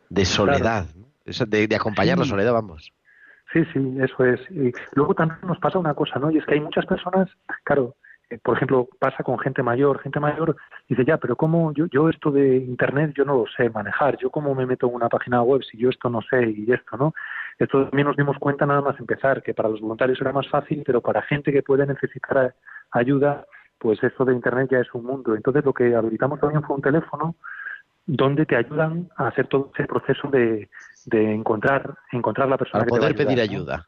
[SPEAKER 2] de soledad, de, de acompañar la soledad, vamos.
[SPEAKER 12] Sí, sí, eso es. Y luego también nos pasa una cosa, ¿no? Y es que hay muchas personas, claro, eh, por ejemplo, pasa con gente mayor, gente mayor dice, ya, pero ¿cómo yo, yo esto de Internet yo no lo sé manejar? ¿Yo cómo me meto en una página web si yo esto no sé y esto, no? Esto también nos dimos cuenta nada más empezar, que para los voluntarios era más fácil, pero para gente que puede necesitar ayuda, pues esto de Internet ya es un mundo. Entonces lo que habilitamos también fue un teléfono donde te ayudan a hacer todo ese proceso de, de encontrar encontrar la persona
[SPEAKER 2] Para
[SPEAKER 12] que te va a
[SPEAKER 2] poder pedir ayuda.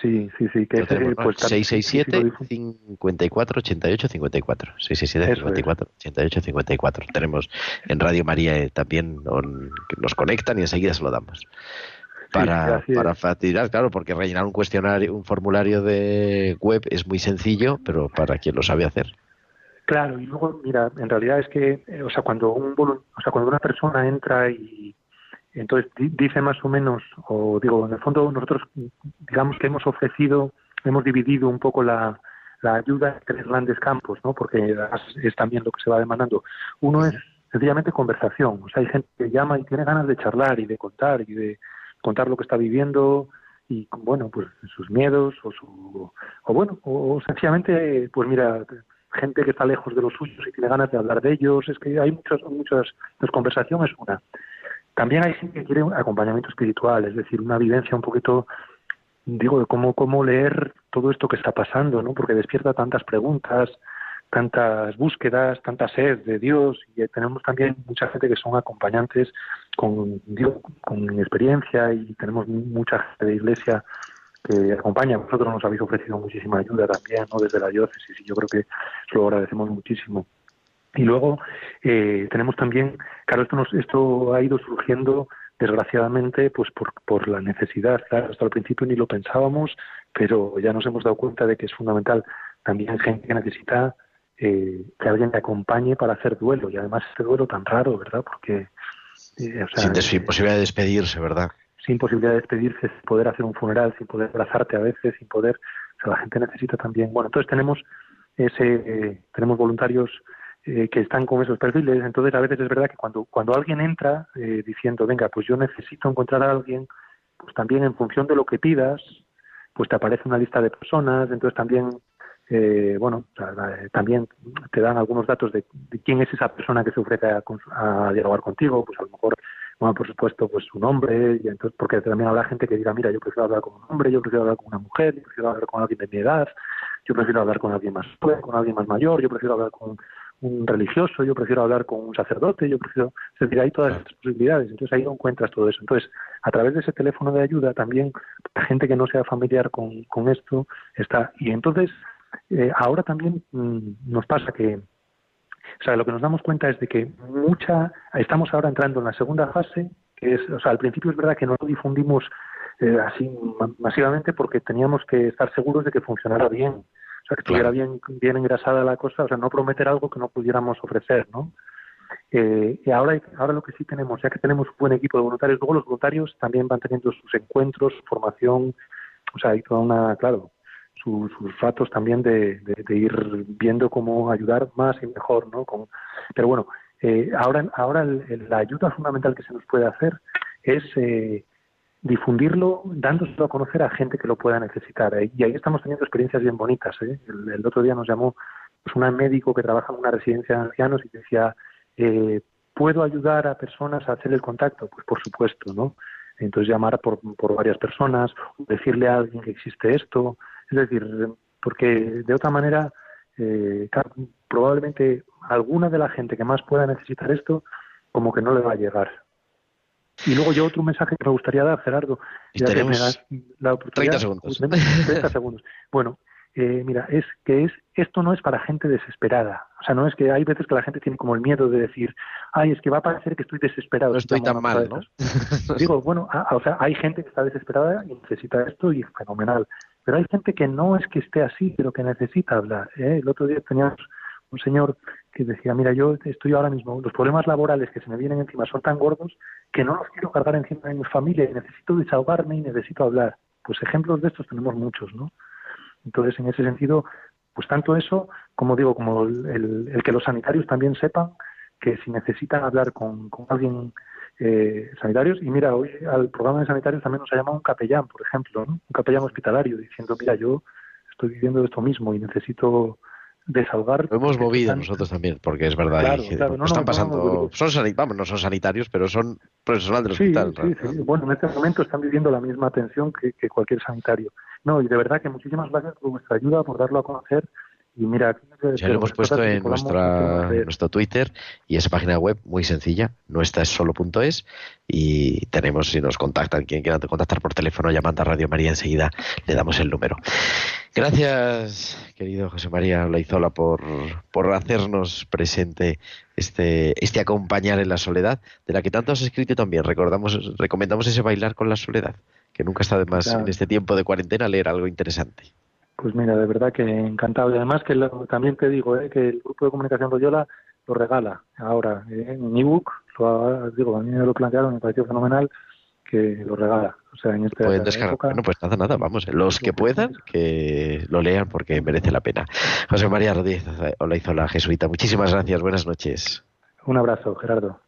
[SPEAKER 12] Sí, sí, sí, que pues, también- sí, sí, lo
[SPEAKER 2] 667
[SPEAKER 12] difu-
[SPEAKER 2] 54 88 54 667
[SPEAKER 12] Eso es.
[SPEAKER 2] 54 88 54 tenemos en Radio María eh, también on- que nos conectan y enseguida se lo damos para,
[SPEAKER 12] es.
[SPEAKER 2] para facilitar, claro, porque rellenar un cuestionario, un formulario de web es muy sencillo, pero para quien lo sabe hacer.
[SPEAKER 12] Claro, y luego, mira, en realidad es que, eh, o sea, cuando un o sea, cuando una persona entra y entonces di- dice más o menos, o digo, en el fondo nosotros, digamos que hemos ofrecido, hemos dividido un poco la, la ayuda en tres grandes campos, ¿no? Porque es también lo que se va demandando. Uno es sencillamente conversación, o sea, hay gente que llama y tiene ganas de charlar y de contar y de contar lo que está viviendo y bueno, pues sus miedos o su o bueno, o, sencillamente pues mira, gente que está lejos de los suyos y tiene ganas de hablar de ellos, es que hay muchas muchas pues conversación es una. También hay gente que quiere un acompañamiento espiritual, es decir, una vivencia un poquito digo de cómo cómo leer todo esto que está pasando, ¿no? Porque despierta tantas preguntas, tantas búsquedas, tanta sed de Dios y tenemos también mucha gente que son acompañantes con Dios, con experiencia y tenemos mucha gente de iglesia que acompaña. Vosotros nos habéis ofrecido muchísima ayuda también, ¿no? Desde la diócesis y yo creo que lo agradecemos muchísimo. Y luego eh, tenemos también, claro, esto, nos, esto ha ido surgiendo desgraciadamente pues por, por la necesidad. Claro, hasta el principio ni lo pensábamos, pero ya nos hemos dado cuenta de que es fundamental también gente que necesita eh, que alguien le acompañe para hacer duelo y además este duelo tan raro, ¿verdad? Porque
[SPEAKER 2] eh, o sea, sin, sin, posibilidad de despedirse, ¿verdad?
[SPEAKER 12] Sin posibilidad de despedirse, sin poder hacer un funeral, sin poder abrazarte a veces, sin poder, o sea, la gente necesita también. Bueno, entonces tenemos ese, eh, tenemos voluntarios eh, que están con esos perfiles. Entonces a veces es verdad que cuando cuando alguien entra eh, diciendo, venga, pues yo necesito encontrar a alguien, pues también en función de lo que pidas, pues te aparece una lista de personas. Entonces también eh, bueno, también te dan algunos datos de, de, quién es esa persona que se ofrece a, dialogar contigo, pues a lo mejor, bueno, por supuesto, pues su nombre, porque también habrá gente que diga, mira, yo prefiero hablar con un hombre, yo prefiero hablar con una mujer, yo prefiero hablar con alguien de mi edad, yo prefiero hablar con alguien más joven, con alguien más mayor, yo prefiero hablar con un religioso, yo prefiero hablar con un sacerdote, yo prefiero, es decir, hay todas estas posibilidades, entonces ahí encuentras todo eso. Entonces, a través de ese teléfono de ayuda también la gente que no sea familiar con, con esto está, y entonces eh, ahora también mmm, nos pasa que, o sea, lo que nos damos cuenta es de que mucha, estamos ahora entrando en la segunda fase, que es, o sea, al principio es verdad que no lo difundimos eh, así masivamente porque teníamos que estar seguros de que funcionara bien, o sea, que estuviera bien, bien engrasada la cosa, o sea, no prometer algo que no pudiéramos ofrecer, ¿no? Eh, y ahora, ahora lo que sí tenemos, ya que tenemos un buen equipo de voluntarios, luego los voluntarios también van teniendo sus encuentros, su formación, o sea, hay toda una, claro, su, sus ratos también de, de, ir viendo cómo ayudar más y mejor, ¿no? Con, pero bueno, eh, ahora, ahora el, la ayuda fundamental que se nos puede hacer es eh, difundirlo, dándoselo a conocer a gente que lo pueda necesitar. ¿eh? Y ahí estamos teniendo experiencias bien bonitas. ¿eh? El, el, otro día nos llamó pues, una médico que trabaja en una residencia de ancianos y decía, ¿puedo ayudar a personas a hacer el contacto? Pues por supuesto, ¿no? Entonces llamar por, por varias personas, decirle a alguien que existe esto, es decir, porque de otra manera, eh, probablemente alguna de la gente que más pueda necesitar esto, como que no le va a llegar. Y luego yo otro mensaje que me gustaría dar, Gerardo,
[SPEAKER 2] ya que me das la oportunidad. 30 segundos.
[SPEAKER 12] 30 segundos. Bueno, eh, mira, es que es esto no es para gente desesperada. O sea, no es que hay veces que la gente tiene como el miedo de decir, ay, es que va a parecer que estoy desesperado.
[SPEAKER 2] No estoy tan mal, ¿no?
[SPEAKER 12] Digo, bueno, a, o sea, hay gente que está desesperada y necesita esto y fenomenal. Pero hay gente que no es que esté así, pero que necesita hablar. ¿eh? El otro día teníamos un señor que decía, mira, yo estoy ahora mismo, los problemas laborales que se me vienen encima son tan gordos que no los quiero cargar encima de mi familia y necesito desahogarme y necesito hablar. Pues ejemplos de estos tenemos muchos, ¿no? Entonces, en ese sentido, pues tanto eso, como digo, como el, el, que los sanitarios también sepan que si necesitan hablar con alguien eh, sanitarios, y mira, hoy al programa de sanitarios también nos ha llamado un capellán, por ejemplo, ¿no? un capellán hospitalario, diciendo, mira, yo estoy viviendo esto mismo y necesito desahogar.
[SPEAKER 2] Lo hemos movido nosotros también, porque es verdad.
[SPEAKER 12] Claro,
[SPEAKER 2] y,
[SPEAKER 12] claro, no,
[SPEAKER 2] están
[SPEAKER 12] no,
[SPEAKER 2] pasando,
[SPEAKER 12] no,
[SPEAKER 2] son sanitarios, vamos, no son sanitarios, pero son profesionales del
[SPEAKER 12] sí,
[SPEAKER 2] hospital.
[SPEAKER 12] Sí, sí. Bueno, en este momento están viviendo la misma atención que, que cualquier sanitario. No, y de verdad que muchísimas gracias por vuestra ayuda, por darlo a conocer. Y mira,
[SPEAKER 2] ya lo hemos puesto en nuestra, nuestro Twitter y esa página web muy sencilla, nuestra es solo.es y tenemos, si nos contactan, quien quiera contactar por teléfono, llamando a Radio María enseguida le damos el número. Gracias, querido José María Laizola, por, por hacernos presente este, este acompañar en la soledad, de la que tanto has escrito también. Recordamos, recomendamos ese bailar con la soledad, que nunca está de más claro. en este tiempo de cuarentena leer algo interesante.
[SPEAKER 12] Pues mira, de verdad que encantado. Y además que lo, también te digo eh, que el grupo de comunicación Royola lo regala ahora eh, en ebook. Lo, digo, a mí me lo plantearon, me pareció fenomenal que lo regala. O sea, en esta
[SPEAKER 2] Pueden descargar. Época, bueno, pues nada, nada, vamos. Los que puedan, que lo lean porque merece la pena. José María Rodríguez Olaizola, jesuita, muchísimas gracias. Buenas noches.
[SPEAKER 12] Un abrazo, Gerardo.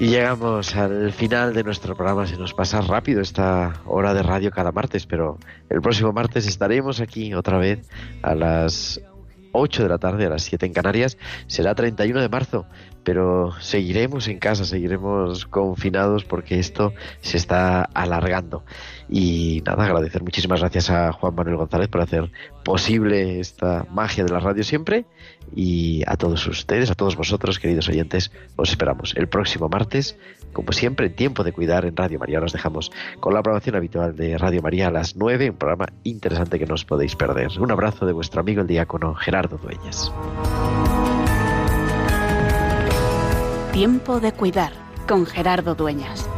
[SPEAKER 2] Y llegamos al final de nuestro programa. Se nos pasa rápido esta hora de radio cada martes, pero el próximo martes estaremos aquí otra vez a las 8 de la tarde, a las 7 en Canarias. Será 31 de marzo, pero seguiremos en casa, seguiremos confinados porque esto se está alargando. Y nada, agradecer muchísimas gracias a Juan Manuel González por hacer posible esta magia de la radio siempre. Y a todos ustedes, a todos vosotros, queridos oyentes, os esperamos el próximo martes, como siempre, en tiempo de cuidar en Radio María. Nos dejamos con la programación habitual de Radio María a las 9, un programa interesante que no os podéis perder. Un abrazo de vuestro amigo el diácono Gerardo Dueñas.
[SPEAKER 13] Tiempo de cuidar con Gerardo Dueñas.